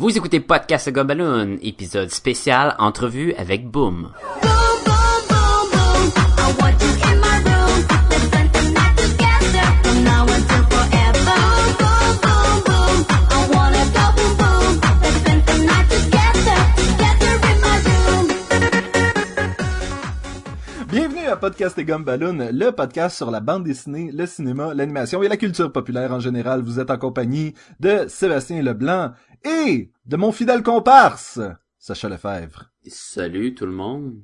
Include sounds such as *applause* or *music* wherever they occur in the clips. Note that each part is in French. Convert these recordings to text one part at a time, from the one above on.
Vous écoutez Podcast Gumballoon, épisode spécial entrevue avec Boom. Bienvenue à Podcast et Gomme Balloon, le podcast sur la bande dessinée, le cinéma, l'animation et la culture populaire en général. Vous êtes en compagnie de Sébastien Leblanc et de mon fidèle comparse, Sacha Lefebvre. Salut tout le monde.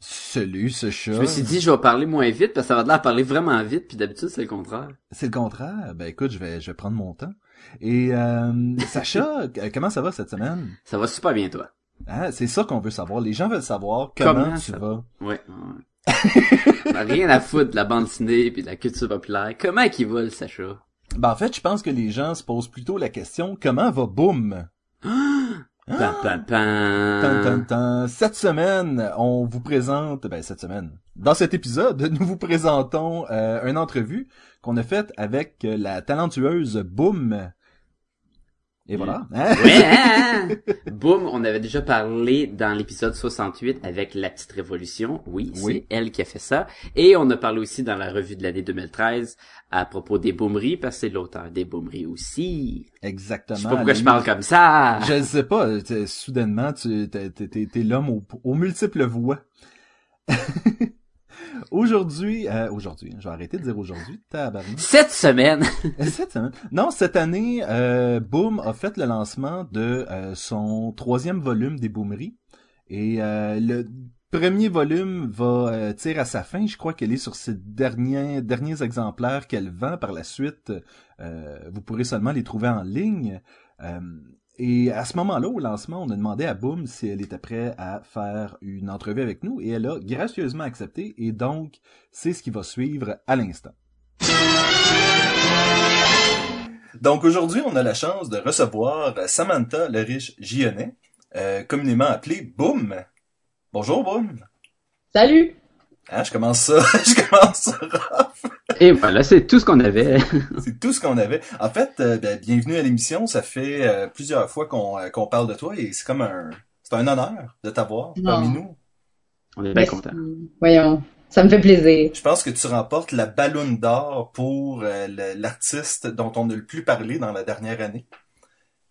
Salut, Sacha. Je me suis dit je vais parler moins vite parce que ça va de l'air parler vraiment vite puis d'habitude c'est le contraire. C'est le contraire. Ben écoute, je vais, je vais prendre mon temps. Et euh, *laughs* Sacha, euh, comment ça va cette semaine? Ça va super bien toi. Hein, c'est ça qu'on veut savoir. Les gens veulent savoir comment, Comment tu ça vas. Ouais. ouais. A *laughs* rien à foutre de la bande dessinée puis de la culture populaire. Comment qu'il va le Sacha? Ben en fait, je pense que les gens se posent plutôt la question comment va Boom? *gasps* Pam pam Tan, tan, tan. Cette semaine, on vous présente, ben cette semaine, dans cet épisode, *laughs* nous vous présentons euh, une entrevue qu'on a faite avec euh, la talentueuse Boom. Et voilà. Hein? Ouais, *laughs* hein? Boum, on avait déjà parlé dans l'épisode 68 avec La Petite Révolution. Oui, Oui. c'est elle qui a fait ça. Et on a parlé aussi dans la revue de l'année 2013 à propos des boomeries, parce que c'est l'auteur des boomeries aussi. Exactement. Je sais pas pourquoi je parle comme ça. Je sais pas, soudainement, tu t'es, t'es- t'es- t'es l'homme aux, aux multiples voix. *laughs* aujourd'hui, euh, aujourd'hui, je vais arrêter de dire aujourd'hui, tabarnak. Cette semaine, Cette semaine. Non, cette année, euh, Boom a fait le lancement de euh, son troisième volume des Boomeries. Et euh, le premier volume va euh, tirer à sa fin. Je crois qu'elle est sur ses derniers, derniers exemplaires qu'elle vend. Par la suite, euh, vous pourrez seulement les trouver en ligne. Euh, et à ce moment-là, au lancement, on a demandé à Boom si elle était prête à faire une entrevue avec nous. Et elle a gracieusement accepté. Et donc, c'est ce qui va suivre à l'instant. Donc aujourd'hui, on a la chance de recevoir Samantha le riche Gionnet, euh, communément appelée Boom. Bonjour Boom. Salut! Hein, je commence ça, *laughs* je commence ça rough. et voilà, c'est tout ce qu'on avait. *laughs* C'est tout ce qu'on avait. En fait, euh, ben, bienvenue à l'émission. Ça fait euh, plusieurs fois qu'on euh, qu'on parle de toi et c'est comme un, c'est un honneur de t'avoir parmi nous. On est bien contents. Voyons, ça me fait plaisir. Je pense que tu remportes la ballonne d'or pour euh, l'artiste dont on a le plus parlé dans la dernière année.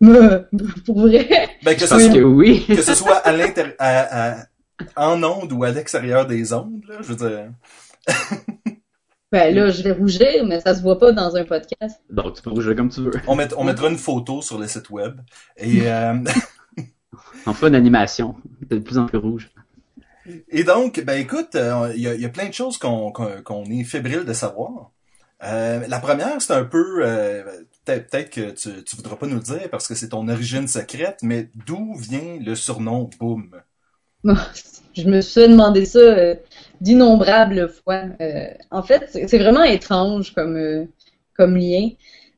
*laughs* Pour vrai? Ben, que Je ce pense soit- que oui. que ce soit à l'intérieur, à- à- en onde ou à l'extérieur des ondes, là, je veux dire. *laughs* Ben là, je vais rougir, mais ça se voit pas dans un podcast. Donc tu peux rougir comme tu veux. On, met- on mettra une photo sur le site web. Et, euh, *laughs* On fera une animation. De plus en plus rouge. et donc, ben écoute, euh, il y, a, il y a plein de choses qu'on est fébrile de savoir. Euh, la première, c'est un peu, euh, peut-être peut-être que tu, tu voudras pas nous le dire parce que c'est ton origine secrète, mais d'où vient le surnom Boom? *laughs* Je me suis demandé ça euh, d'innombrables fois. Euh, en fait, c'est vraiment étrange comme, euh, comme lien.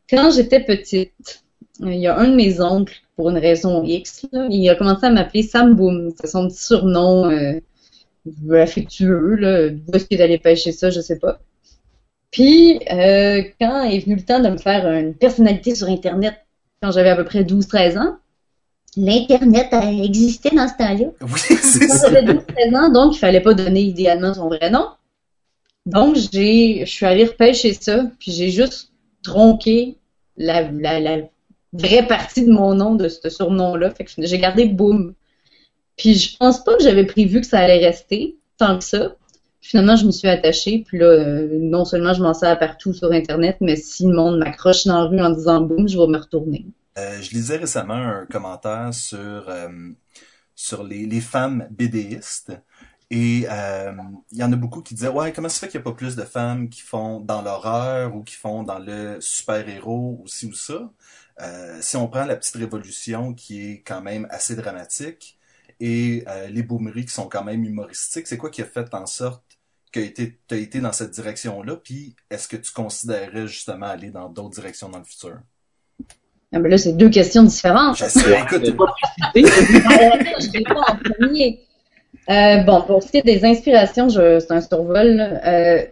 Quand j'étais petite, il y a un de mes oncles, pour une raison X, il a commencé à m'appeler Sam Boom. C'est son petit surnom affectueux. Là. D'où est-ce qu'il allait pêcher ça, je sais pas. Puis, quand est venu le temps de me faire une personnalité sur Internet, quand j'avais à peu près 12-13 ans, l'Internet a existé dans ce temps-là. Oui, *laughs* c'est Quand ça. j'avais 12 13 ans, donc il fallait pas donner idéalement son vrai nom. Donc j'ai, je suis allée repêcher ça, puis j'ai juste tronqué la, la, la vraie partie de mon nom de ce surnom-là. Fait que j'ai gardé Boom. Puis je pense pas que j'avais prévu que ça allait rester tant que ça. Finalement, je me suis attachée, puis là, euh, non seulement je m'en sers partout sur Internet, mais si le monde m'accroche dans la rue en disant Boom, je vais me retourner. Euh, je lisais récemment un commentaire sur euh, sur les, les femmes bédéistes et euh, il y en a beaucoup qui disaient ouais comment ça fait qu'il n'y a pas plus de femmes qui font dans l'horreur ou qui font dans le super héros ou ci ou ça? Euh, si on prend la petite révolution qui est quand même assez dramatique et euh, les boomeries qui sont quand même humoristiques c'est quoi qui a fait en sorte que tu as été dans cette direction là puis est-ce que tu considérais justement aller dans d'autres directions dans le futur? Ah, ben là, c'est deux questions différentes. je sais, écoute je réponds en premier. Euh, bon, pour ce qui est des inspirations, je- c'est un survol. là. Euh,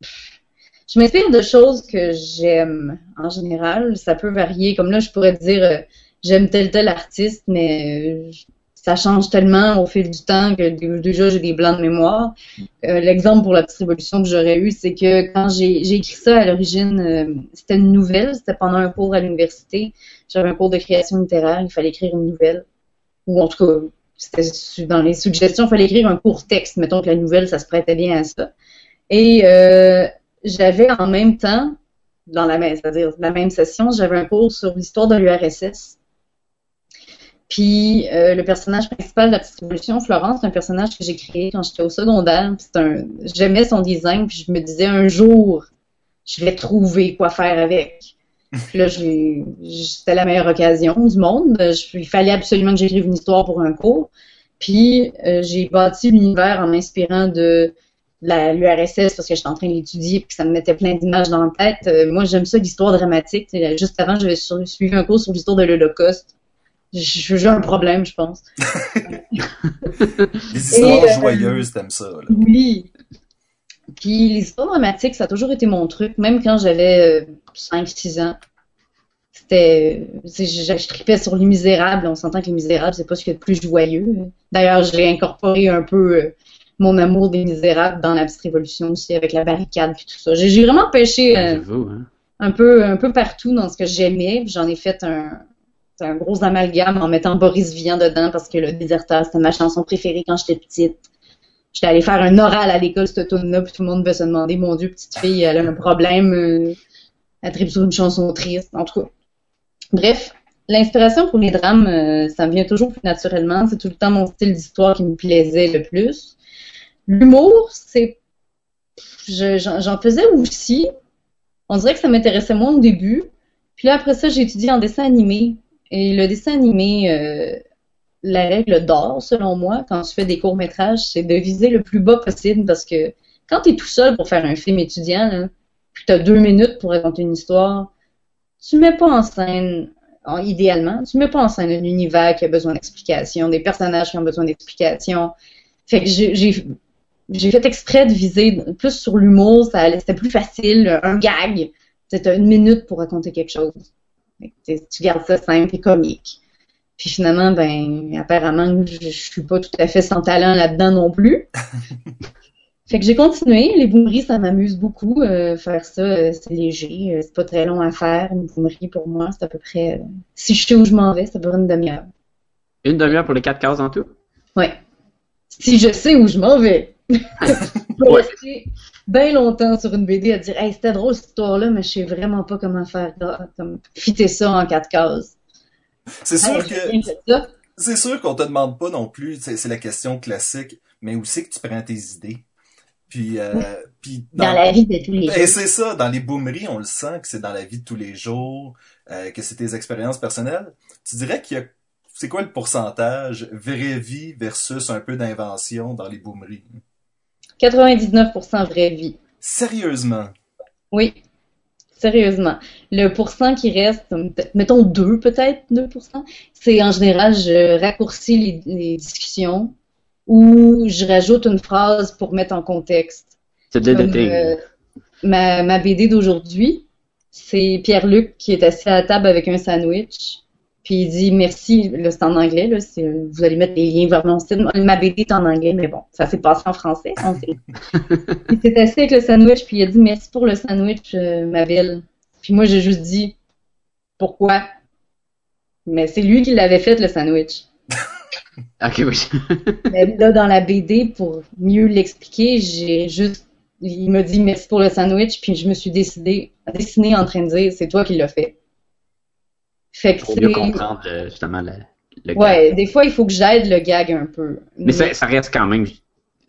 je m'inspire de choses que j'aime en général. Ça peut varier. Comme là, je pourrais dire euh, j'aime tel tel artiste, mais euh, ça change tellement au fil du temps que déjà j'ai des blancs de mémoire. Euh, L'exemple pour la petite révolution que j'aurais eu, c'est que quand j'ai écrit ça à l'origine, euh, c'était une nouvelle, c'était pendant un cours à l'université. J'avais un cours de création littéraire, il fallait écrire une nouvelle. Ou en tout cas, c'était dans les suggestions, il fallait écrire un court texte. Mettons que la nouvelle, ça se prêtait bien à ça. Et euh, j'avais en même temps, dans la même, c'est-à-dire la même session, j'avais un cours sur l'histoire de l'URSS. Puis euh, le personnage principal de la petite révolution, Florence, c'est un personnage que j'ai créé quand j'étais au secondaire. Un, j'aimais son design, puis je me disais un jour, je vais trouver quoi faire avec. *laughs* Puis là, c'était la meilleure occasion du monde. Je- il fallait absolument que j'écrive une histoire pour un cours. Puis euh, j'ai bâti l'univers en m'inspirant de la- l'URSS parce que j'étais en train de l'étudier puis que ça me mettait plein d'images dans la tête. Euh, moi, j'aime ça, l'histoire dramatique. Et Juste avant, j'avais su- suivi un cours sur l'histoire de l'Holocauste. J'ai un problème, je pense. Les histoires Et, euh, joyeuses, t'aimes ça, là. Oui. Puis les histoires dramatiques, ça a toujours été mon truc, même quand j'avais 5-6 ans. C'était, c'est- je, je tripais sur Les Misérables. On s'entend que Les Misérables, c'est pas ce qu'il y a de plus joyeux. D'ailleurs, je l'ai incorporé un peu euh, mon amour des Misérables dans la petite révolution aussi avec la barricade et tout ça. J'ai j'ai vraiment pêché euh, J'avoue, hein. un peu, un peu partout dans ce que j'aimais. J'en ai fait un, un gros amalgame en mettant Boris Vian dedans parce que le déserteur, c'était ma chanson préférée quand j'étais petite. J'étais allée faire un oral à l'école cette automne-là, puis tout le monde devait se demander, mon Dieu, petite fille, elle a un problème, euh, elle tripe sur une chanson triste, en tout cas. Bref, l'inspiration pour les drames, euh, ça me vient toujours plus naturellement. C'est tout le temps mon style d'histoire qui me plaisait le plus. L'humour, c'est... je- J'en j'en faisais aussi. On dirait que ça m'intéressait moins au début. Puis là, après ça, j'ai étudié en dessin animé. Et le dessin animé, euh, la règle d'or, selon moi, quand tu fais des courts-métrages, c'est de viser le plus bas possible parce que quand tu es tout seul pour faire un film étudiant, puis tu as deux minutes pour raconter une histoire, tu mets pas en scène, en- idéalement, tu mets pas en scène un univers qui a besoin d'explication, des personnages qui ont besoin d'explication. Fait que j'ai j'ai- fait exprès de viser plus sur l'humour, c'était plus facile, un gag. C'était une minute pour raconter quelque chose. Tu gardes ça simple et comique. Puis finalement, ben, apparemment, je, je suis pas tout à fait sans talent là-dedans non plus. *laughs* fait que j'ai continué. Les boomeries, ça m'amuse beaucoup. euh, faire ça, euh, c'est léger. euh, c'est pas très long à faire. Une boomerie, pour moi, c'est à peu près... euh, si je sais où je m'en vais, c'est à peu près une demi-heure. Une demi-heure pour les quatre cases en tout? Ouais. Si je sais où je m'en vais. *laughs* *laughs* je peux Ouais. rester bien longtemps sur une BD à dire Hey, c'était drôle cette histoire-là, mais je sais vraiment pas comment faire comme fitter ça en quatre cases. C'est sûr Hey, que, c'est sûr qu'on te demande pas non plus, c'est la question classique, mais où c'est que tu prends tes idées? Puis, euh, puis Dans la vie de tous les Et jours. c'est ça, dans les boomeries, on le sent que c'est dans la vie de tous les jours, euh, que c'est tes expériences personnelles. Tu dirais qu'il y a, c'est quoi le pourcentage vraie vie versus un peu d'invention dans les boomeries? 99% vraie vie. Sérieusement? Oui. Sérieusement. Le pourcent qui reste, mettons 2 peut-être, 2%, c'est en général, je raccourcis les, les discussions ou je rajoute une phrase pour mettre en contexte. C'est euh, ma, ma BD d'aujourd'hui, c'est Pierre-Luc qui est assis à la table avec un sandwich. Puis il dit merci, là c'est en anglais, là, c'est- vous allez mettre les liens vers mon site. Ma BD est en anglais, mais bon, ça s'est passé en français. on sait. *laughs* il s'est assis avec le sandwich, puis il a dit merci pour le sandwich, euh, ma belle. Puis moi j'ai juste dit pourquoi? Mais c'est lui qui l'avait fait, le sandwich. *laughs* Ok, oui. *laughs* Mais là, dans la BD, pour mieux l'expliquer, j'ai juste. Il m'a dit merci pour le sandwich, puis je me suis décidé, dessiné en train de dire c'est toi qui l'as fait. Fait que Pour mieux comprendre euh, justement le, le gag. Ouais, des fois, il faut que j'aide le gag un peu. Mais ça, ça reste quand même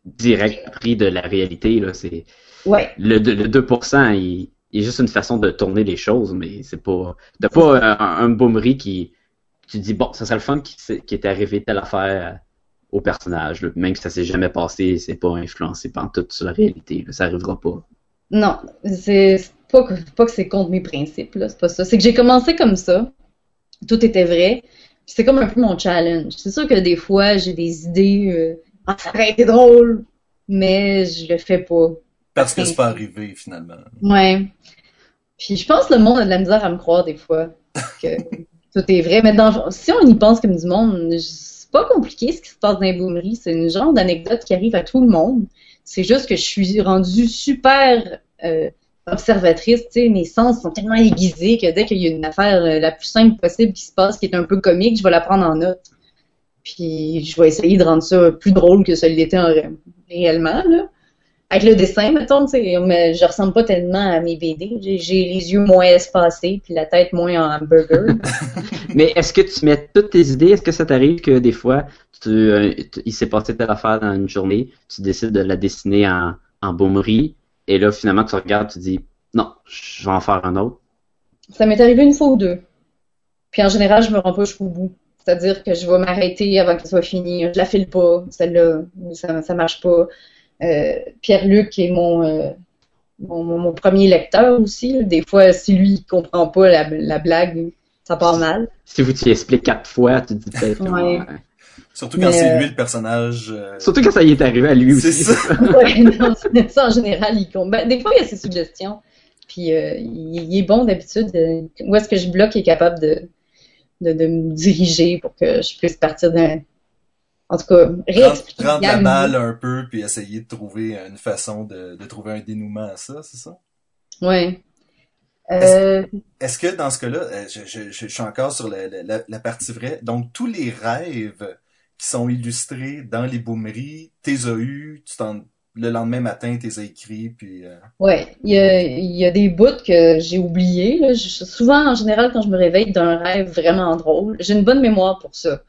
direct pris de la réalité. Là. C'est, Ouais, le, deux- le 2%, il, il est juste une façon de tourner les choses, mais c'est pas. T'as pas un, un boomerie qui. Tu dis, bon, ça serait le fun qui, qui est arrivé telle affaire au personnage. là. Même que ça s'est jamais passé, c'est pas influencé par tout sur la réalité. là. Ça arrivera pas. non, c'est c'est pas que, pas que c'est contre mes principes, là, c'est pas ça. C'est que j'ai commencé comme ça, tout était vrai, c'est comme un peu mon challenge. C'est sûr que des fois, j'ai des idées, euh, ah, ça aurait été drôle, mais je le fais pas. Parce que c'est pas arrivé, finalement. Ouais. Puis je pense que le monde a de la misère à me croire des fois. Que *laughs* tout est vrai. Mais dans, si on y pense comme du monde, c'est pas compliqué ce qui se passe dans les boomeries. C'est une genre d'anecdote qui arrive à tout le monde. C'est juste que je suis rendue super euh, observatrice. Tu mes sens sont tellement aiguisés que dès qu'il y a une affaire euh, la plus simple possible qui se passe, qui est un peu comique, je vais la prendre en note. Puis je vais essayer de rendre ça plus drôle que ça l'était en ré- réellement. Là. Avec le dessin, mettons, tu sais, je ressemble pas tellement à mes BD. J'ai les yeux moins espacés, puis la tête moins en hamburger. *laughs* Mais est-ce que tu mets toutes tes idées? Est-ce que ça t'arrive que des fois, tu, euh, il s'est passé telle affaire dans une journée, tu décides de la dessiner en, en et là, finalement, tu regardes, tu dis, non, je vais en faire un autre. Ça m'est arrivé une fois ou deux. Puis en général, je me rends pas jusqu'au bout. C'est-à-dire que je vais m'arrêter avant que ce soit fini. Je la file pas, celle-là. Ça, ça marche pas. Euh, Pierre-Luc est mon, euh, mon, premier lecteur aussi. Des fois, si lui il comprend pas la, la blague, ça part mal. Si vous t'y expliques quatre fois, tu te dis peut-être. Ouais. Surtout quand c'est euh, lui le personnage. euh, Surtout quand ça y est arrivé à lui C'est aussi. ça. *laughs* Ouais, non, c'est- ça, en général, il compte. Ben, des fois, il y a ses suggestions. Puis euh, il, est bon d'habitude. euh, où est-ce que je bloque, il est capable de, de, de me diriger pour que je puisse partir d'un. En tout cas, réexpliquer. prendre la balle un peu puis essayer de trouver une façon de, de trouver un dénouement à ça, c'est ça? Ouais. Euh, Est-ce que dans ce cas-là, je, je- je- je suis encore sur la- la partie vraie, donc tous les rêves qui sont illustrés dans les boomeries, t'es eu, tu t'en, le lendemain matin, t'es as écrits, puis euh, ouais, il y a, il y a des bouts que j'ai oubliés. Là. Je- souvent, en général, quand je me réveille d'un rêve vraiment drôle, j'ai une bonne mémoire pour ça.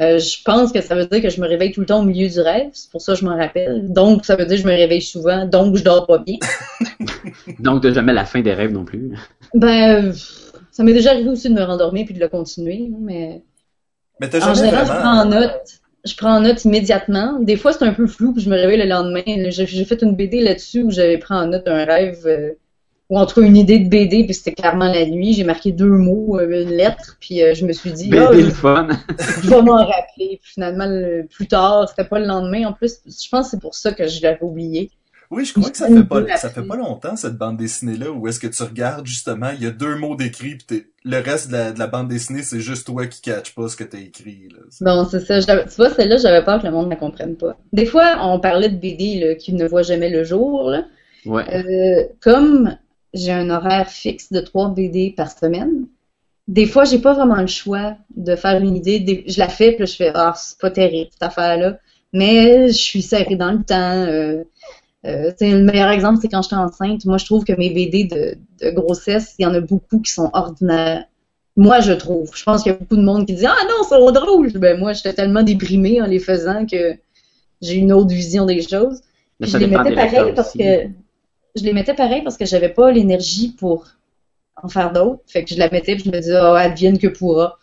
Euh, je pense que ça veut dire que je me réveille tout le temps au milieu du rêve, c'est pour ça que je m'en rappelle. Donc, ça veut dire que je me réveille souvent, donc je dors pas bien. *laughs* Donc, de jamais la fin des rêves non plus. Ben, ça m'est déjà arrivé aussi de me rendormir puis de le continuer, mais mais t'as en jamais général, je prends en note. Je prends en note immédiatement. Des fois, c'est un peu flou, puis je me réveille le lendemain. J'ai j'ai fait une BD là-dessus où j'avais pris en note un rêve, euh, ou en tout cas une idée de BD, puis c'était clairement la nuit. J'ai marqué deux mots, euh, une lettre, puis euh, je me suis dit, ah, BD je, le fun. *laughs* je vais m'en rappeler. Puis finalement, le- plus tard, c'était pas le lendemain. En plus, je pense que c'est pour ça que je l'avais oublié. Oui, je crois que ça fait pas, ça fait pas longtemps cette bande dessinée là où est-ce que tu regardes justement, il y a deux mots d'écrit, puis t'es- le reste de la, de la bande dessinée c'est juste toi qui catch pas ce que t'as écrit là. Bon, c'est ça. Tu vois, celle-là, j'avais peur que le monde ne la comprenne pas. Des fois, on parlait de BD là, qui ne voient jamais le jour. Là. Ouais. Euh, comme j'ai un horaire fixe de 3 BD par semaine, des fois, j'ai pas vraiment le choix de faire une idée. Des- Je la fais, puis je fais Ah, c'est pas terrible, cette affaire-là. Mais je suis serrée dans le temps. Euh, euh, le meilleur exemple, c'est quand j'étais enceinte. Moi, je trouve que mes BD de, de grossesse, il y en a beaucoup qui sont ordinaires. Moi, je trouve. Je pense qu'il y a beaucoup de monde qui dit Ah non, c'est drôle. Ben, moi, j'étais tellement déprimée en les faisant que j'ai une autre vision des choses. Mais je les mettais pareil parce aussi. que je les mettais pareil parce que j'avais pas l'énergie pour en faire d'autres. Fait que je la mettais puis je me disais oh advienne que pourra.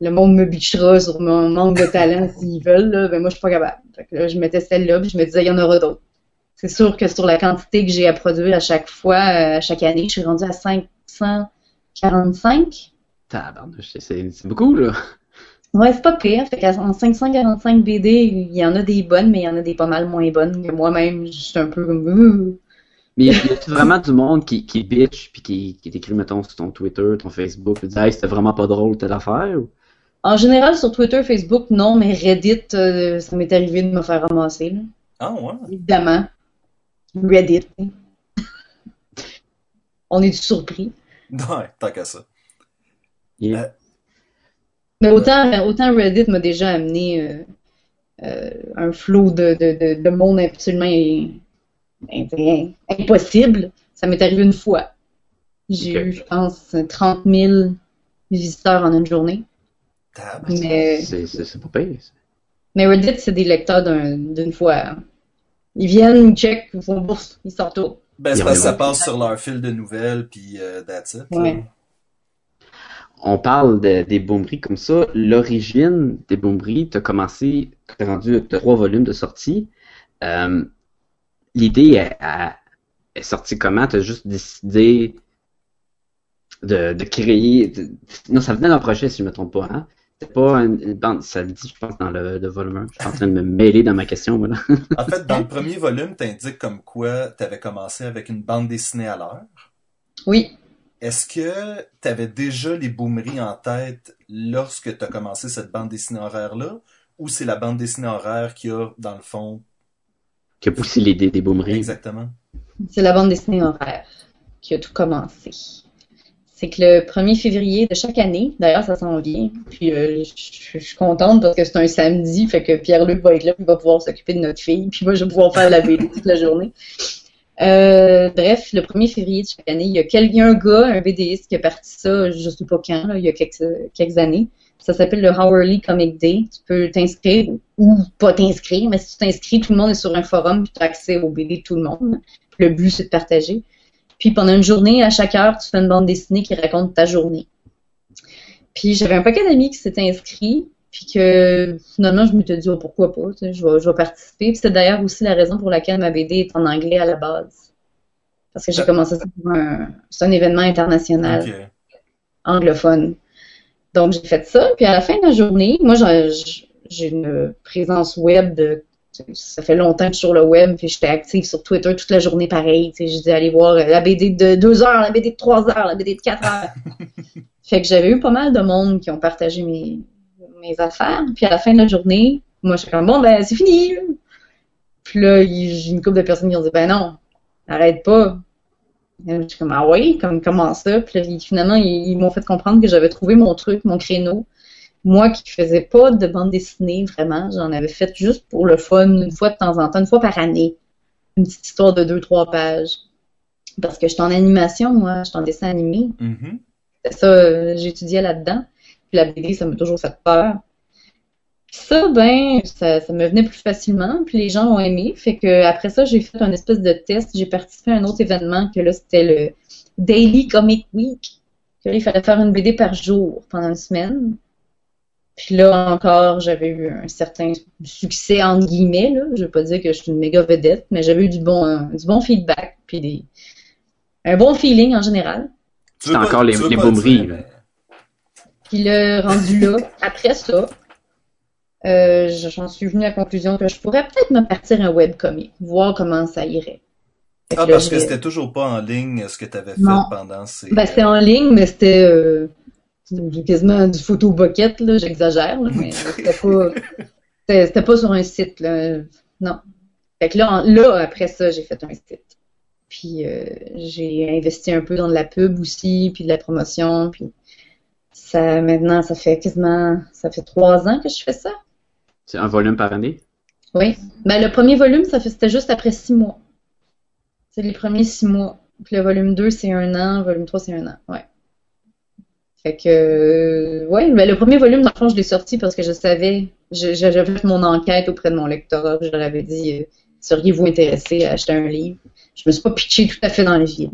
Le monde me bitchera sur mon manque de talent s'ils veulent là, ben moi je suis pas capable. Fait que là, je mettais celle-là puis je me disais il y en aura d'autres. C'est sûr que sur la quantité que j'ai à produire à chaque fois, euh, à chaque année, je suis rendue à 545. Tabarnouche, c'est- beaucoup, là. Ouais, c'est pas pire. Fait qu'en 545 BD, il y en a des bonnes, mais il y en a des pas mal moins bonnes que moi-même. Je suis un peu comme Ouh. Mais il y a vraiment du monde qui, qui bitch puis qui, qui t'écrit, mettons, sur ton Twitter, ton Facebook, puis dit Hey, c'était vraiment pas drôle telle affaire. ou- En général, sur Twitter, Facebook, non, mais Reddit, euh, ça m'est arrivé de me faire ramasser, là. Ah ouais. Évidemment. Reddit. *laughs* On est surpris. Ouais, tant qu'à ça. Yeah. Euh, Mais autant, autant Reddit m'a déjà amené euh, euh, un flot de, de, de, de monde absolument impossible. Ça m'est arrivé une fois. J'ai eu, je pense, 30 000 visiteurs en une journée. Mais, C'est pas pire. ça. mais Reddit, c'est des lecteurs d'un- d'une fois. hein. Ils viennent, ils checkent, ils font bourse, ils sortent tout. Ben, c'est parce que ça passe sur leur fil de nouvelles, puis euh, that's it. là. Ouais. On parle de- des boomeries comme ça. L'origine des boomeries, t'as commencé, t'as rendu t'as trois volumes de sortie. Euh, L'idée est, sortie comment? T'as juste décidé de, de créer. de- non, ça venait d'un projet, si je me trompe pas. Hein? C'était pas une, bande. Ça le dit, je pense, dans le, le volume 1. Je suis en train de me mêler dans ma question, voilà. *laughs* En fait, dans le premier volume, t'indiques comme quoi t'avais commencé avec une bande dessinée à l'heure. Oui. Est-ce que tu avais déjà les boomeries en tête lorsque tu as commencé cette bande dessinée horaire-là? Ou c'est la bande dessinée horaire qui a, dans le fond, Qui a poussé l'idée des boomeries. exactement? C'est la bande dessinée horaire qui a tout commencé. C'est que le 1er février de chaque année, d'ailleurs ça s'en vient, puis euh, je suis contente parce que c'est un samedi, fait que Pierre-Luc va être là, puis il va pouvoir s'occuper de notre fille, puis moi je vais pouvoir faire la BD toute la journée. Euh, bref, le 1er février de chaque année, il y a, quel- il y a un gars, un BDiste qui a parti ça, je sais pas quand, il y a quelques, quelques années. Ça s'appelle le Hourly Comic Day. Tu peux t'inscrire ou pas t'inscrire, mais si tu t'inscris, tout le monde est sur un forum, puis tu as accès aux BD de tout le monde. Le but, c'est de partager. Puis pendant une journée, à chaque heure, tu fais une bande dessinée qui raconte ta journée. Puis j'avais un paquet d'amis qui s'étaient inscrits, puis que finalement, je me suis dit, oh, pourquoi pas, je vais, je vais participer. Puis c'était d'ailleurs aussi la raison pour laquelle ma BD est en anglais à la base. Parce que j'ai commencé ça pour un, c'est un événement international anglophone. Donc, j'ai fait ça. Puis à la fin de la journée, moi, j'ai une présence web de. Ça fait longtemps que je suis sur le web, puis j'étais active sur Twitter toute la journée pareil. Je dis aller voir la BD de 2 heures, la BD de 3 heures, la BD de 4 heures. *laughs* fait que j'avais eu pas mal de monde qui ont partagé mes, mes affaires. Puis à la fin de la journée, moi, je suis comme bon, ben, c'est fini. Puis là, j'ai une couple de personnes qui ont dit ben non, arrête pas. Je suis comme, ah oui, comme, comment ça? Puis là, finalement, ils, ils m'ont fait comprendre que j'avais trouvé mon truc, mon créneau. Moi qui faisais pas de bande dessinée, vraiment, j'en avais fait juste pour le fun, une fois de temps en temps, une fois par année. Une petite histoire de deux, trois pages. Parce que j'étais en animation, moi, j'étais en dessin animé. C'est ça, euh, j'étudiais là-dedans. Puis la BD, ça m'a toujours fait peur. Puis ça, ben, ça, ça me venait plus facilement, puis les gens ont aimé. Fait que après ça, j'ai fait un espèce de test. J'ai participé à un autre événement que là, c'était le Daily Comic Week. Que là, il fallait faire une BD par jour pendant une semaine. Puis là encore, j'avais eu un certain succès entre guillemets. Là. Je veux pas dire que je suis une méga vedette, mais j'avais eu du bon, euh, du bon feedback, puis des, un bon feeling en général. C'est encore les- les Puis là, rendu là, *laughs* après ça, euh, j'en suis venue à la conclusion que je pourrais peut-être me partir un webcomic, voir comment ça irait. Ah, là, parce que c'était toujours pas en ligne ce que tu avais fait Non. pendant ces. Ben, c'était en ligne, mais c'était euh, quasiment du photo bucket, là, j'exagère, là, mais *laughs* c'était pas, c'était c'était pas sur un site, là. Non. Fait que là, en- là, après ça, j'ai fait un site. Puis euh, j'ai investi un peu dans de la pub aussi, puis de la promotion, puis ça, maintenant, ça fait quasiment, ça fait trois ans que je fais ça. C'est un volume par année? Oui. Ben, le premier volume, ça fait, c'était juste après six mois. C'est les premiers six mois. Puis le volume 2, c'est un an. Le volume 3, c'est un an. Ouais. Fait que, euh, ouais, ben, le premier volume, dans le fond, je l'ai sorti parce que je savais, j'avais fait mon enquête auprès de mon lectorat. Je leur avais dit, euh, seriez-vous intéressé à acheter un livre? Je me suis pas pitché tout à fait dans le vide.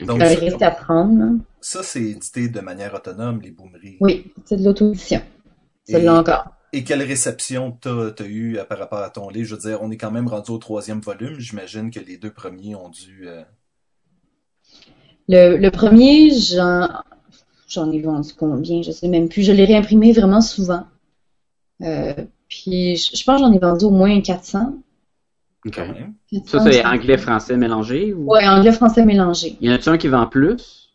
Donc, ça, resté à prendre, ça, c'est édité de manière autonome, les boomeries. Oui, c'est de l'auto-édition. Celle-là encore. Et quelle réception t'as as eu euh, par rapport à ton livre? Je veux dire, on est quand même rendu au troisième volume. J'imagine que les deux premiers ont dû. euh, Le, le premier, j'en, ai vendu combien? Je sais même plus. Je l'ai réimprimé vraiment souvent. Euh, puis, je, je pense que j'en ai vendu au moins 400. Ok. Ça, c'est anglais-français mélangé ou... Ouais, anglais-français mélangé. Y en a-tu un qui vend plus?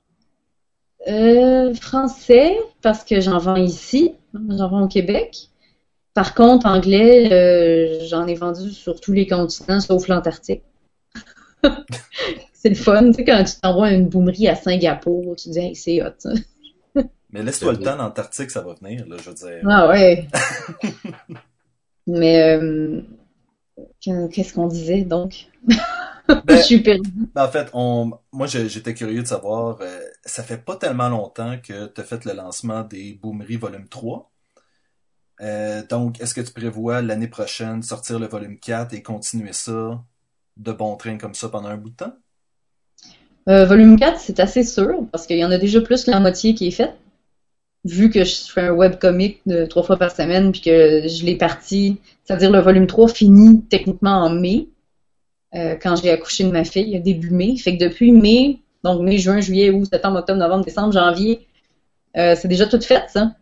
Euh, français, parce que j'en vends ici. J'en vends au Québec. Par contre, anglais, euh, j'en ai vendu sur tous les continents, sauf l'Antarctique. *laughs* c'est le fun, tu sais, quand tu t'envoies une boomerie à Singapour, tu dis, hey, c'est hot. Mais laisse-toi le temps, l'Antarctique, ça va venir, là, je veux dire. Ah ouais. *laughs* Mais euh, que- qu'est-ce qu'on disait donc? *laughs* Ben, Je suis perdue. Ben, en fait, on, moi, j'étais curieux de savoir, euh, ça fait pas tellement longtemps que tu as fait le lancement des Boomeries volume 3. Euh, donc, est-ce que tu prévois l'année prochaine sortir le volume 4 et continuer ça de bon train comme ça pendant un bout de temps? Euh, volume 4, c'est assez sûr, parce qu'il y en a déjà plus que la moitié qui est faite. Vu que je fais un webcomic de trois fois par semaine, puis que je l'ai parti, c'est-à-dire le volume 3 finit techniquement en mai, euh, quand j'ai accouché de ma fille, début mai. Fait que depuis mai, donc mai, juin, juillet, août, septembre, octobre, novembre, décembre, janvier, euh, c'est déjà tout fait, ça.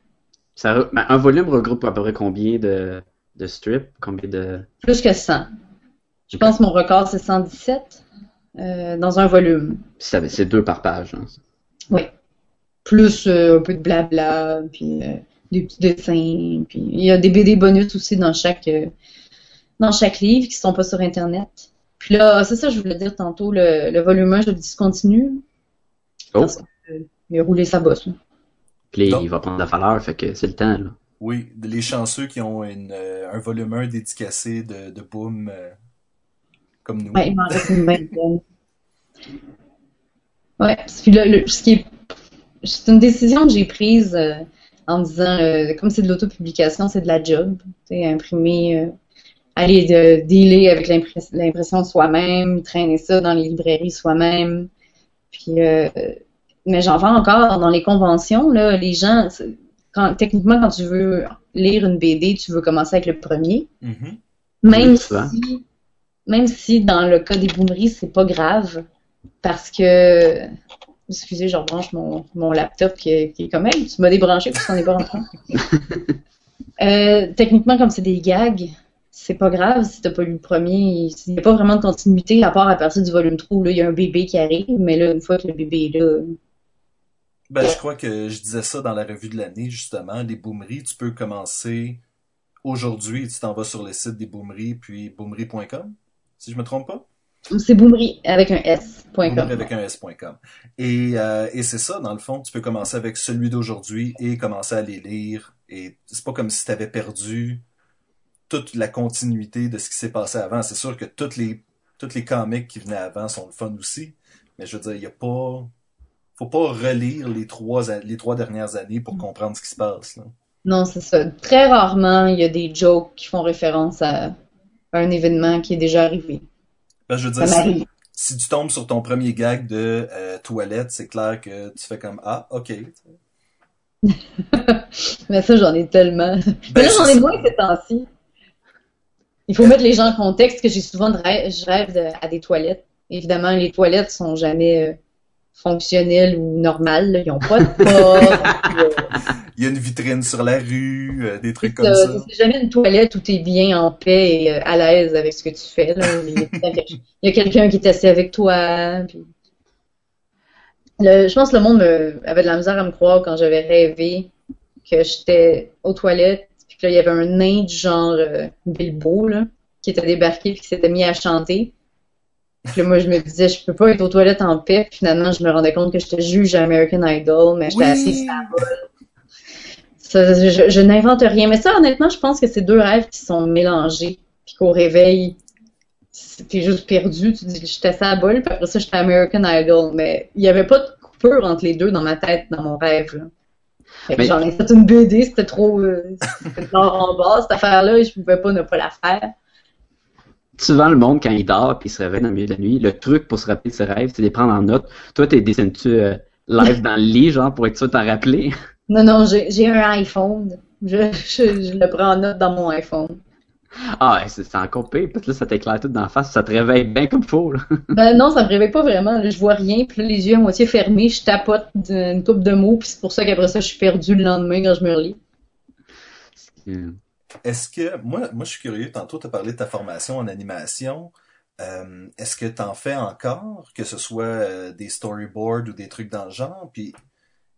Ben, un volume regroupe à peu près combien de, de strips? Combien de... Plus que 100. Je pense que mon record, c'est 117 euh, dans un volume. C'est deux par page. hein. Oui. Plus euh, un peu de blabla, puis euh, des petits dessins, puis il y a des BD bonus aussi dans chaque euh, dans chaque livre qui sont pas sur Internet. Puis là, c'est ça, je voulais dire tantôt, le, le volume 1, je le discontinue. Oh, Parce que, euh, il a roulé sa bosse. là. puis Donc- il va prendre de la valeur, fait que c'est le temps, là. Oui, les chanceux qui ont une, euh, un volume 1 dédicacé de, de Boom euh, comme nous. Ouais, il m'en reste une vingtaine. Ouais, puis là, le- ce qui est, c'est une décision que j'ai prise euh, en me disant, euh, comme c'est de l'autopublication, c'est de la job, tu sais, imprimer, euh, aller de dealer avec l'impress- l'impression soi-même, traîner ça dans les librairies soi-même, puis euh, mais j'en vends encore dans les conventions là, les gens, quand, techniquement quand tu veux lire une BD, tu veux commencer avec le premier. Mhm. Même si, même si dans le cas des boomeries, c'est pas grave, parce que, excusez, je rebranche mon, mon laptop qui est, qui est comme elle, tu m'as débranché parce qu'on n'est pas rentré. *laughs* euh, techniquement, comme c'est des gags, c'est pas grave si t'as pas lu le premier, il n'y a pas vraiment de continuité à part à partir du volume 3 où là, il y a un bébé qui arrive, mais là, une fois que le bébé est là, Ben, je crois que je disais ça dans la revue de l'année, justement. Les boomeries, tu peux commencer aujourd'hui, tu t'en vas sur le site des boomeries, puis boomerie.com, si je me trompe pas. C'est boomerie avec un S.com. Avec un S.com. Et, euh, et c'est ça, dans le fond, tu peux commencer avec celui d'aujourd'hui et commencer à les lire. Et c'est pas comme si tu avais perdu toute la continuité de ce qui s'est passé avant. C'est sûr que toutes les, toutes les comics qui venaient avant sont le fun aussi. Mais je veux dire, il y a pas, faut pas relire les trois, les trois dernières années pour comprendre ce qui se passe, là. Non, c'est ça. Très rarement, il y a des jokes qui font référence à un événement qui est déjà arrivé. Ben, je veux Ça dire, si, tu tombes sur ton premier gag de euh, toilette, c'est clair que tu fais comme Ah, ok. *laughs* Mais ça, j'en ai tellement. Mais Ben, là, j'en ai moins ces temps-ci. Il faut mettre les gens en contexte que j'ai souvent de rêve, je rêve de- à des toilettes. Évidemment, les toilettes sont jamais fonctionnelles ou normales. là. Ils n'ont pas de porte. *laughs* euh, Il y a une vitrine sur la rue, euh, des trucs comme ça. C'est jamais une toilette où tu es bien en paix et euh, à l'aise avec ce que tu fais. là. Il y a, il y quelqu'un qui est assis avec toi. puis- Le- je pense que le monde me- avait de la misère à me croire quand j'avais rêvé que j'étais aux toilettes, puis que là, il y avait un nain du genre euh, Bilbo, là, qui était débarqué puis qui s'était mis à chanter. Puis là, moi, je me disais, je peux pas être aux toilettes en paix. Puis finalement, je me rendais compte que j'étais juge à American Idol, mais j'étais Oui. assise la. Ça, je, je n'invente rien. Mais ça, honnêtement, je pense que c'est deux rêves qui sont mélangés. Puis qu'au réveil, t'es juste perdu. Tu dis, j'étais à la puis après ça, j'étais à American Idol. Mais il y avait pas de coupure entre les deux dans ma tête, dans mon rêve. Là. Mais- j'en ai fait une BD, c'était trop, euh, c'était en bas, cette affaire-là, et je pouvais pas ne pas la faire. Souvent, le monde, quand il dort puis il se réveille dans le milieu de la nuit, le truc pour se rappeler de ses rêves, c'est de les prendre en note. Toi, t'es dessines-tu euh, live dans le lit, genre, pour être sûr de t'en rappeler? *laughs* Non, non, j'ai un iPhone. Je, je, je le prends en note dans mon iPhone. Ah, c'est encore pire, parce que là, ça t'éclaire tout dans la face, ça te réveille bien comme faut, là. *laughs* Ben non, ça me réveille pas vraiment. là. je vois rien, puis là, les yeux à moitié fermés, je tapote d'une coupe de mots, puis c'est pour ça qu'après ça, je suis perdue le lendemain quand je me relis. Est-ce que, moi, moi, je suis curieux, tantôt, tu as parlé de ta formation en animation. Euh, est-ce que tu en fais encore, que ce soit euh, des storyboards ou des trucs dans le genre? Puis,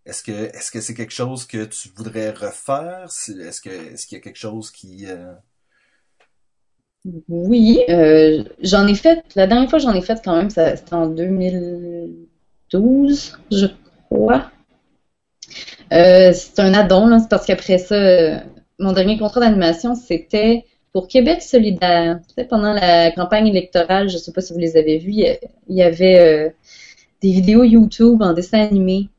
est-ce que, est-ce que c'est quelque chose que tu voudrais refaire? Est-ce que, est-ce qu'il y a quelque chose qui, euh, Oui, euh, j'en ai fait, la dernière fois j'en ai fait quand même, c'était en 2012, je crois. Euh, c'est un addon, c'est parce qu'après ça, mon dernier contrat d'animation, c'était pour Québec solidaire. Peut-être pendant la campagne électorale, je sais pas si vous les avez vus, il y avait euh, des vidéos YouTube en dessin animé.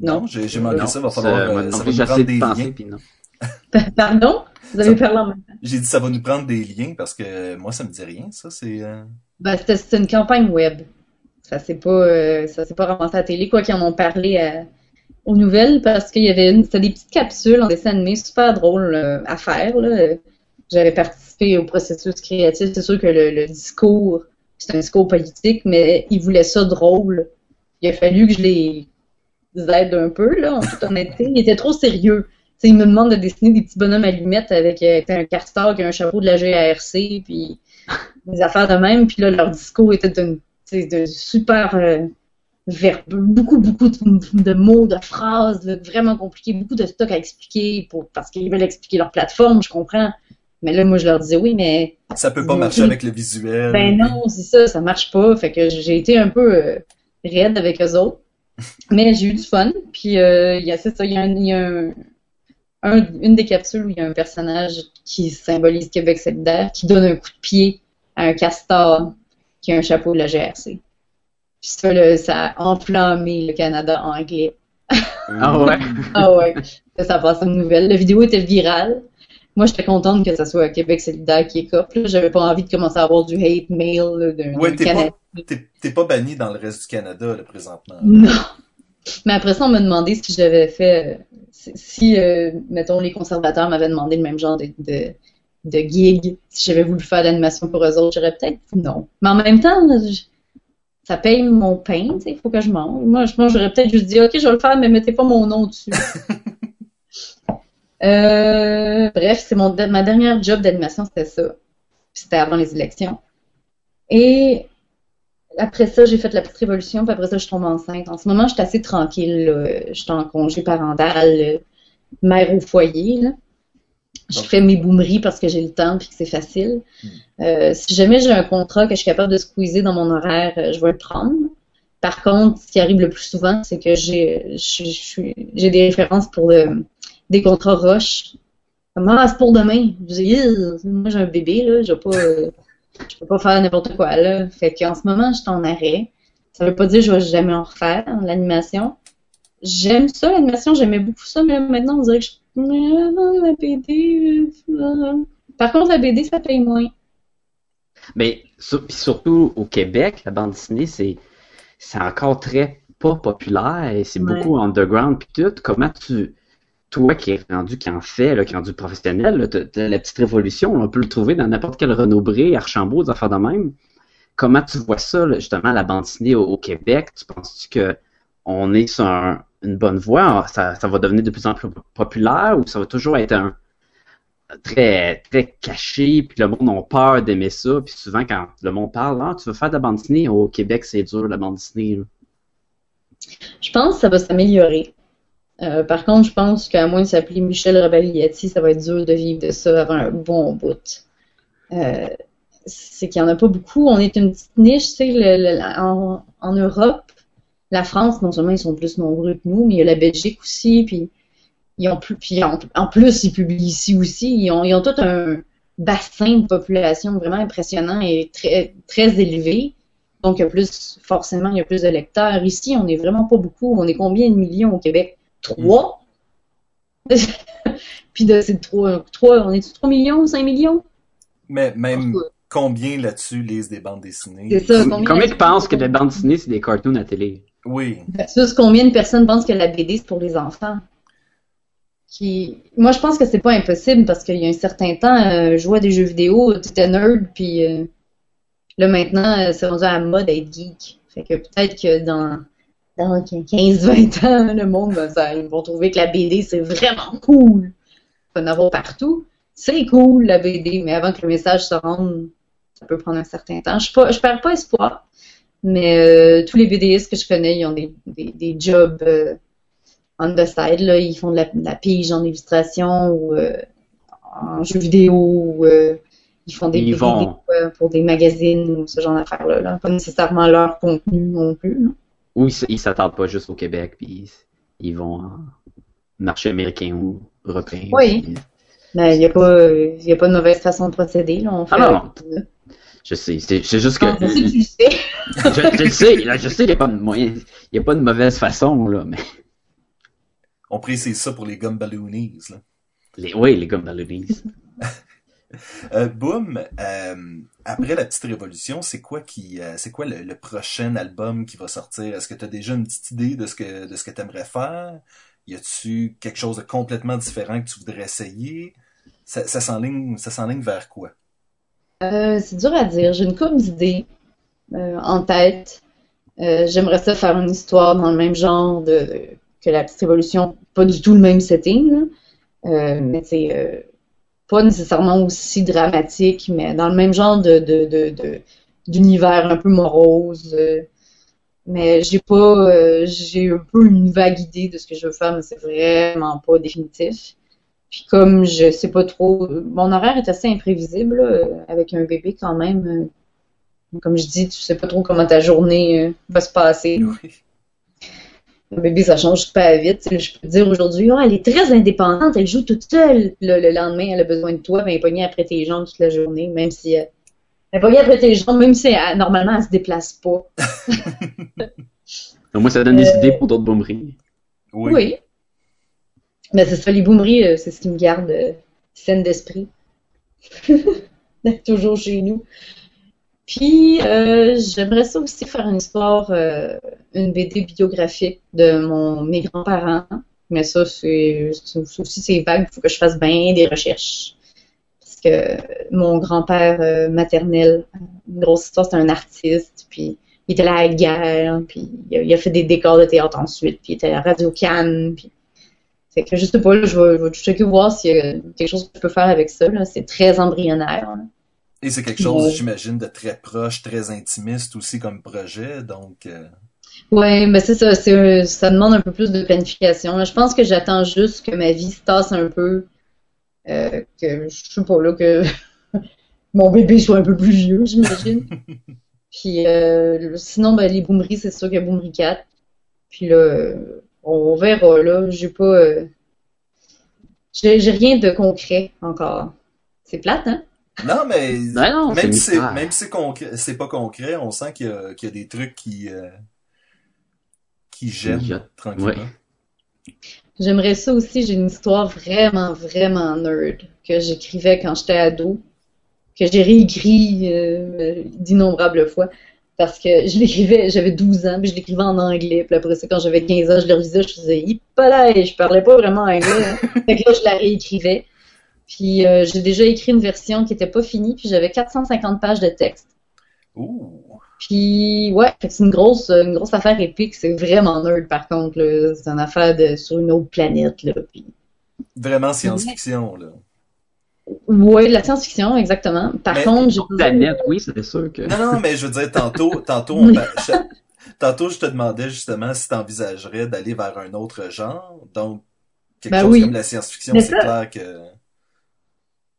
non, j'ai, j'ai manqué ça, va falloir, ça, euh, ça va nous prendre de des penser, liens. puis non. *laughs* Pardon? Vous avez Ça- parlé en même temps. J'ai dit, ça va nous prendre des liens parce que moi, ça me dit rien, ça, c'est, euh, Ben, une campagne web. Ça s'est pas, euh, ça s'est pas ramassé à la télé, quoi qu'ils en ont parlé à- aux nouvelles, parce qu'il y avait une, c'était des petites capsules en dessin animé super drôles euh, à faire. là. J'avais participé au processus créatif. C'est sûr que le, discours, c'est un discours politique, mais ils voulaient ça drôle. Il a fallu que je les aide un peu, là, en toute honnêteté. Ils étaient trop sérieux. Tu sais, ils me demandent de dessiner des petits bonhommes allumettes avec euh, un castor et un chapeau de la GARC, puis des affaires de même. Puis là, leur discours était d'une, de super euh, beaucoup, beaucoup de, de mots, de phrases, vraiment compliqués, beaucoup de stock à expliquer pour, parce qu'ils veulent expliquer leur plateforme, je comprends. Mais là, moi, je leur disais oui, mais Ça peut pas marcher avec le visuel. ben non, c'est ça, ça marche pas. Fait que j'ai été un peu euh, raide avec eux autres. *laughs* Mais j'ai eu du fun. Puis euh, il y a c'est ça, il y a, un- il y a un- un- une des capsules où il y a un personnage qui symbolise Québec solidaire qui donne un coup de pied à un castor qui a un chapeau de la GRC. Puis ça, là, ça a enflammé le Canada anglais. Ah ouais? *laughs* Ah ouais, ça, ça passe une nouvelle. La vidéo était virale. Moi, j'étais contente que ça soit Québec solidaire qui écope. là. J'avais pas envie de commencer à avoir du hate mail d'un Ouais, Canadien. pas, t'es, pas banni dans le reste du Canada, là, présentement. Non. Mais après ça, on m'a demandé si j'avais fait, si, euh, mettons, les conservateurs m'avaient demandé le même genre de, de, de gig, si j'avais voulu faire l'animation pour eux autres, j'aurais peut-être dit non. Mais en même temps, là, je- ça paye mon pain, il faut que je mange. Moi, je j'aurais peut-être juste dit, OK, je vais le faire, mais mettez pas mon nom dessus. *laughs* Euh, bref, c'est mon ma dernière job d'animation, c'était ça. C'était avant les élections. Et après ça, j'ai fait la petite révolution, puis après ça, je tombe enceinte. En ce moment, je suis assez tranquille. là. Je suis en congé parental, euh, mère au foyer. Là. Je fais mes boomeries parce que j'ai le temps puis que c'est facile. Euh, si jamais j'ai un contrat que je suis capable de squeezer dans mon horaire, euh, je vais le prendre. Par contre, ce qui arrive le plus souvent, c'est que j'ai des références pour le- des contrats rush. Comme, ah, c'est pour demain. Je dis, moi, j'ai un bébé, là, je vais pas, euh, je peux pas faire n'importe quoi, là. Fait qu'en ce moment, je suis en arrêt. Ça veut pas dire que je vais jamais en refaire, l'animation. J'aime ça, l'animation, j'aimais beaucoup ça, mais maintenant, on dirait que je... La BD... Par contre, la BD, ça paye moins. Mais surtout au Québec, la bande dessinée, c'est c'est encore très pas populaire et c'est Ouais. beaucoup underground puis tout. Comment tu toi qui es rendu qui en fait, là, qui est rendu professionnel, là, t'as- t'as la petite révolution, on peut le trouver dans n'importe quel Renaud-Bré, Archambault, des affaires de même. Comment tu vois ça, là, justement, la bande dessinée au, au Québec? Tu penses-tu que on est sur un- une bonne voie? Ça, ça va devenir de plus en plus populaire ou ça va toujours être un très très caché, puis le monde a peur d'aimer ça, puis souvent quand le monde parle, ah, tu veux faire de la bande dessinée, au Québec c'est dur la bande dessinée. Je pense que ça va s'améliorer. Euh, par contre, je pense qu'à moins de s'appeler Michel Rebaliati, ça va être dur de vivre de ça avant un bon bout. Euh, c'est qu'il n'y en a pas beaucoup. On est une petite niche, tu sais, le- en Europe, la France, non seulement ils sont plus nombreux que nous, mais il y a la Belgique aussi, puis ils ont plus, puis en, en plus, ils publient ici aussi. Ils ont, ils ont tout un bassin de population vraiment impressionnant et très, très élevé. Donc, il y a plus, forcément, il y a plus de lecteurs. Ici, on n'est vraiment pas beaucoup. On est combien de millions au Québec? Trois? *laughs* Puis de ces trois, trois, on est-tu 3 millions, 5 millions? Mais même combien là-dessus lisent des bandes dessinées? C'est ça. Combien- Combien qui pensent que la bande dessinée c'est des cartoons à télé? Oui. Versus combien de personnes pensent que la BD, c'est pour les enfants? Moi, je pense que c'est pas impossible parce qu'il y a un certain temps, euh, je jouais des jeux vidéo, t'étais nerd, puis euh, là maintenant, euh, c'est rendu à la mode d'être geek. Fait que peut-être que dans, dans 15-20 ans, le monde va ils vont trouver que la BD, c'est vraiment cool. Il partout. C'est cool, la BD, mais avant que le message se rende, ça peut prendre un certain temps. Je, pas, je perds pas espoir. Mais euh, tous les BDistes que je connais, ils ont des, des, des jobs euh, on the side. Là. Ils font de la, de la pige en illustration ou euh, en jeu vidéo. Ou, euh, ils font des Ils vont. pour des magazines ou ce genre d'affaires-là. Là. Pas nécessairement leur contenu non plus. là. Ou ils s- ils s'attardent pas juste au Québec, puis ils, vont en marché américain ou européen. Oui. puis- il n'y a, a pas de mauvaise façon de procéder. Là. On fait, Ah non. Je sais, c'est c'est juste que. Non, je sais que tu le sais. *laughs* je, je le sais, là, je sais, il n'y a pas de moyen, il y a pas de mauvaise façon, là, mais. On précise ça pour les Gumballoonies. Là. Les, oui, les gars Balloonies. *laughs* Euh, Boom, euh, après la petite révolution, c'est quoi qui, euh, c'est quoi le, le prochain album qui va sortir? Est-ce que tu as déjà une petite idée de ce que de ce que t'aimerais faire? Y a-tu quelque chose de complètement différent que tu voudrais essayer? Ça, ça s'enligne, ça s'enligne vers quoi? Euh, c'est dur à dire. J'ai une couple d'idées euh, en tête. Euh, j'aimerais ça faire une histoire dans le même genre de, que la petite révolution, pas du tout le même setting, mais c'est pas nécessairement aussi dramatique, mais dans le même genre de, d'univers un peu morose. Mais j'ai pas, j'ai un peu une vague idée de ce que je veux faire, mais c'est vraiment pas définitif. Puis comme je sais pas trop, mon horaire est assez imprévisible là, euh, avec un bébé quand même. euh, Comme je dis, tu sais pas trop comment ta journée euh, va se passer. Oui. Un bébé, ça change super vite. Tu sais, Je peux te dire aujourd'hui, Ah, elle est très indépendante, elle joue toute seule. Puis là, le lendemain, elle a besoin de toi, ben, elle est pognée après tes jambes toute la journée, même si euh, elle est pognée après tes jambes, même si elle- normalement elle se déplace pas. *laughs* Donc, moi, ça donne des Euh, idées pour d'autres boomeries. Oui. Oui. Mais c'est ça, les boomeries, euh, c'est ce qui me garde euh, saine d'esprit. *laughs* Toujours chez nous. Puis, euh, j'aimerais ça aussi faire une histoire, euh, une BD biographique de mon, mes grands-parents. Mais ça, c'est aussi, c'est vague. Il faut que je fasse bien des recherches. Parce que mon grand-père euh, maternel, une grosse histoire, c'est un artiste. Puis, il était là à la guerre. Puis, il a, fait des décors de théâtre ensuite. Puis, il était à Radio Cannes. Fait que je sais pas, je vais, je vais checker voir s'il y a quelque chose que je peux faire avec ça. C'est très embryonnaire. là. Et c'est quelque chose, Ouais. j'imagine, de très proche, très intimiste aussi comme projet. Donc, euh, Ouais, mais c'est ça, ça demande un peu plus de planification. là. Je pense que j'attends juste que ma vie se tasse un peu, euh, que je sais pas là que *laughs* mon bébé soit un peu plus vieux, j'imagine. *laughs* Puis euh, sinon, ben, les boomeries, c'est sûr qu'il y a Boomerie 4. Puis là, euh, on verra là. J'ai pas, euh, j'ai j'ai rien de concret encore. C'est plate, hein? non, mais Ben non, même si même si c'est pas concret, on sent qu'il y a, qu'il y a des trucs qui euh, qui gênent tranquillement. Ouais. J'aimerais ça aussi. J'ai une histoire vraiment, vraiment nerd que j'écrivais quand j'étais ado, que j'ai réécrit euh, d'innombrables fois. Parce que je l'écrivais, j'avais 12 ans, puis je l'écrivais en anglais. Puis après ça, quand j'avais 15 ans, je le relisais, je faisais et je parlais pas vraiment anglais. hein. *laughs* Fait que là, je la réécrivais. Puis euh, j'ai déjà écrit une version qui était pas finie, puis j'avais 450 pages de texte. Ouh. Puis ouais, c'est une grosse, une grosse affaire épique. C'est vraiment nerd par contre. C'est une affaire de sur une autre planète. Là. Puis Vraiment science-fiction, là. Ouais, de la science-fiction, exactement. Par Mais- contre, j'ai Planète, oui, c'est sûr que. Non, non, mais je veux dire, tantôt, *laughs* tantôt, on je, tantôt, je te demandais justement si t'envisagerais d'aller vers un autre genre. Donc, quelque Ben chose oui. comme la science-fiction, Mais c'est ça- clair que...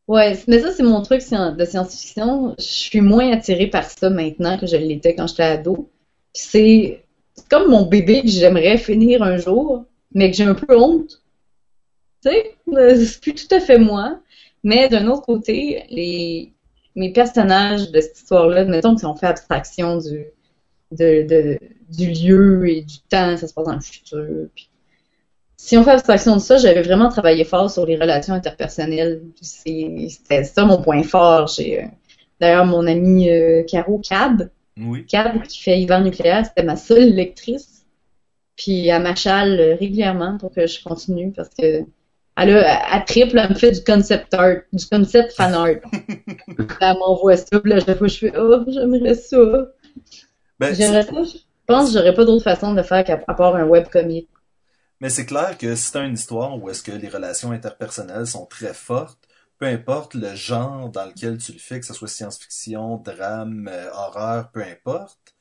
Ouais, mais ça, c'est mon truc de science-fiction. Je suis moins attirée par ça maintenant que je l'étais quand j'étais ado. Puis c'est c'est comme mon bébé que j'aimerais finir un jour, mais que j'ai un peu honte. Tu sais, euh, c'est plus tout à fait moi. Mais d'un autre côté, les mes personnages de cette histoire-là, mettons que si on fait abstraction du de, de- du lieu et du temps, ça se passe dans le futur. Puis si on fait abstraction de ça, j'avais vraiment travaillé fort sur les relations interpersonnelles. C'était ça mon point fort. J'ai euh, d'ailleurs mon amie euh, Caro Cab, Oui. Cab qui fait hiver nucléaire, c'était ma seule lectrice. Puis elle m'achale euh, régulièrement pour que je continue parce que elle a, elle triple, elle me fait du concept art, du concept fan art. *laughs* elle m'envoie ça, puis là, à chaque fois, je fais Oh, j'aimerais ça. Ben, J'aimerais ça. Je pense que j'aurais pas d'autre façon de le faire qu'à part un webcomic. Mais c'est clair que si t'as une histoire où est-ce que les relations interpersonnelles sont très fortes, peu importe le genre dans lequel tu le fais, que ce soit science-fiction, drame, euh, horreur, peu importe,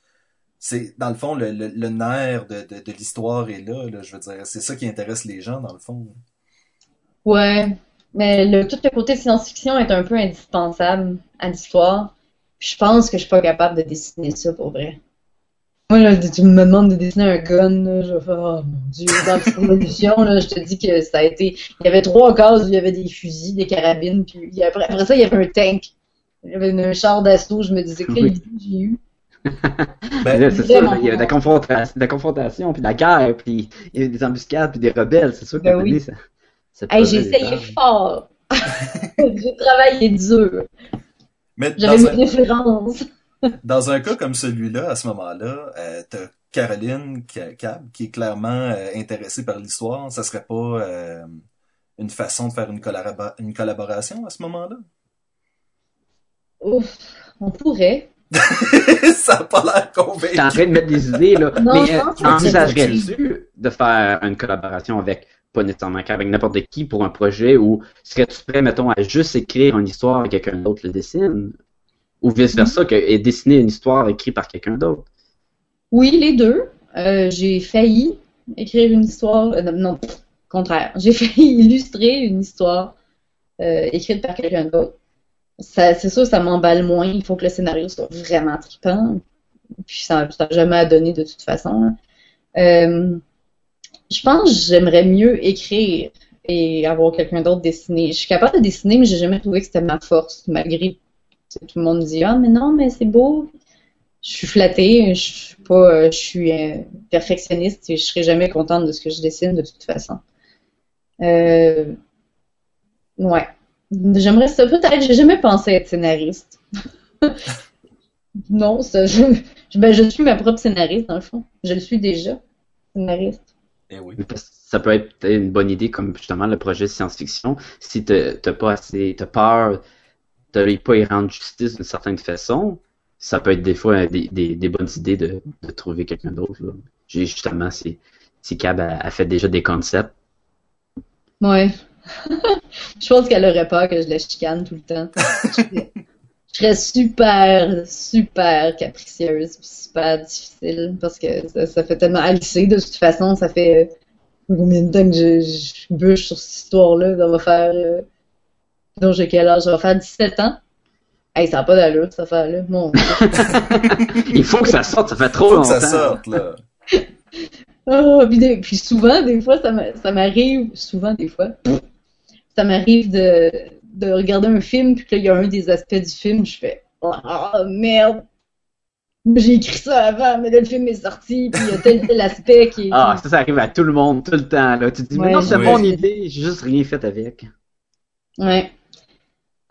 c'est dans le fond le, le, le nerf de, de, de l'histoire est là, là, je veux dire, c'est ça qui intéresse les gens dans le fond. Ouais, mais le, tout le côté science-fiction est un peu indispensable à l'histoire. Je pense que je suis pas capable de dessiner ça pour vrai. Moi, là, tu me demandes de dessiner un gun, là, je vais faire, oh mon dieu, dans Psychologition, là, je te dis que ça a été, il y avait trois cases où il y avait des fusils, des carabines, puis il y a- après, ça, il y avait un tank. Il y avait un char d'assaut, je me disais, quelle Oui. idée j'ai eu. *laughs* Ben, Là, c'est ça, il y a de la confrontation, de la confrontation, puis de la guerre, puis il y a des embuscades, puis des rebelles, c'est sûr Ben qu'à un oui. ça, Hey, j'ai essayé fort. *laughs* *laughs* j'ai travaillé dur. mais J'avais dans mes un, références. *laughs* dans un cas comme celui-là, à ce moment-là, euh, t'as Caroline Ca- Cab qui est clairement euh, intéressée par l'histoire. Ça serait pas euh, une façon de faire une, collabo- une collaboration à ce moment-là? Ouf, on pourrait. ça a pas l'air T'es en convaincant. train de mettre des idées, là. Non, mais je euh, pense que envisagerais-tu de faire une collaboration avec, pas nécessairement avec n'importe qui pour un projet, ou serais-tu prêt, mettons, à juste écrire une histoire et quelqu'un d'autre le dessine? Ou vice-versa, que, et dessiner une histoire écrite par quelqu'un d'autre? Oui, les deux. Euh, j'ai failli écrire une histoire. euh, non, pff, contraire. J'ai *laughs* failli illustrer une histoire euh, écrite par quelqu'un d'autre. C'est sûr, ça m'emballe moins. Il faut que le scénario soit vraiment trippant. Puis ça n'a jamais donné de toute façon. hein. Je pense que j'aimerais mieux écrire et avoir quelqu'un d'autre dessiner. Je suis capable de dessiner, mais j'ai jamais trouvé que c'était ma force, malgré tout le monde dit Ah, mais non, mais c'est beau. Je suis flattée, je suis pas, je suis euh, perfectionniste et je serai jamais contente de ce que je dessine de toute façon. Euh, ouais. J'aimerais ça. Peut-être, j'ai jamais pensé être scénariste. *laughs* non, ça, ben, je suis ma propre scénariste, dans le fond. Je le suis déjà, scénariste. Eh oui. Parce que Ça peut être peut-être une bonne idée comme justement le projet de science-fiction. Si t'as t'as pas assez, t'as peur de pas y rendre justice d'une certaine façon, ça peut être des fois des, des, des bonnes idées de, de trouver quelqu'un d'autre. justement, si, si Cab a, a fait déjà des concepts. Ouais. *laughs* je pense qu'elle aurait peur que je la chicane tout le temps. *laughs* Je serais- super, super capricieuse, super difficile, parce que ça, ça fait tellement Alice, de toute façon, ça fait euh, combien de temps que je, je bûche sur cette histoire-là, ça va faire, euh, donc j'ai quel âge, ça va faire 17 ans. Hey, ça n'a pas d'allure, cette affaire-là. Mon Dieu. *laughs* Il faut que ça sorte, ça fait trop Faut que longtemps. ça sorte, là. *laughs* Ah, puis, des- puis souvent, des fois, ça m'a- ça m'arrive, souvent, des fois, ça m'arrive de, de regarder un film, puis que là, il y a un des aspects du film, je fais Ah, merde! J'ai écrit ça avant, mais là, le film est sorti, puis il y a tel tel aspect qui est. Ah, ça, ça arrive à tout le monde, tout le temps. Là. Tu te dis, mais non, c'est oui. mon idée, j'ai juste rien fait avec. Ouais.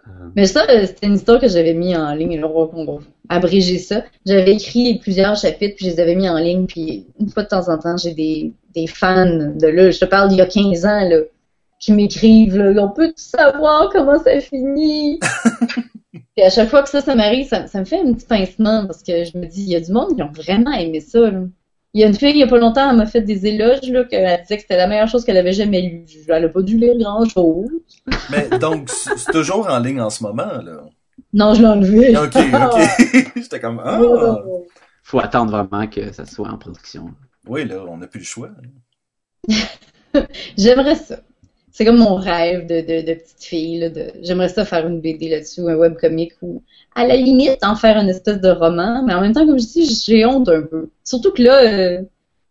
Euh, Mais ça, euh, c'était une histoire que j'avais mis en ligne, là, on va abréger ça. J'avais écrit plusieurs chapitres, puis je les avais mis en ligne, puis une fois de temps en temps, j'ai des, des fans de là, je te parle d'il y a 15 ans, là, qui m'écrivent, là, on peut savoir comment ça finit? *laughs* puis à chaque fois que ça, ça m'arrive, ça, ça me fait un petit pincement, parce que je me dis, il y a du monde qui ont vraiment aimé ça, là. Il y a une fille, il y a pas longtemps, elle m'a fait des éloges, là, qu'elle disait que c'était la meilleure chose qu'elle avait jamais lue. Elle a pas dû lire grand-chose. Mais donc, c'est toujours en ligne en ce moment, là? Non, je l'ai enlevé. Ok, ok. *laughs* J'étais comme, ah! faut attendre vraiment que ça soit en production. Oui, là, on n'a plus le choix. *laughs* J'aimerais ça. C'est comme mon rêve de, de, de petite fille. Là, de... J'aimerais ça faire une BD là-dessus, un webcomic ou à la limite en faire une espèce de roman. Mais en même temps, comme je dis, j'ai honte un peu. Surtout que là, euh,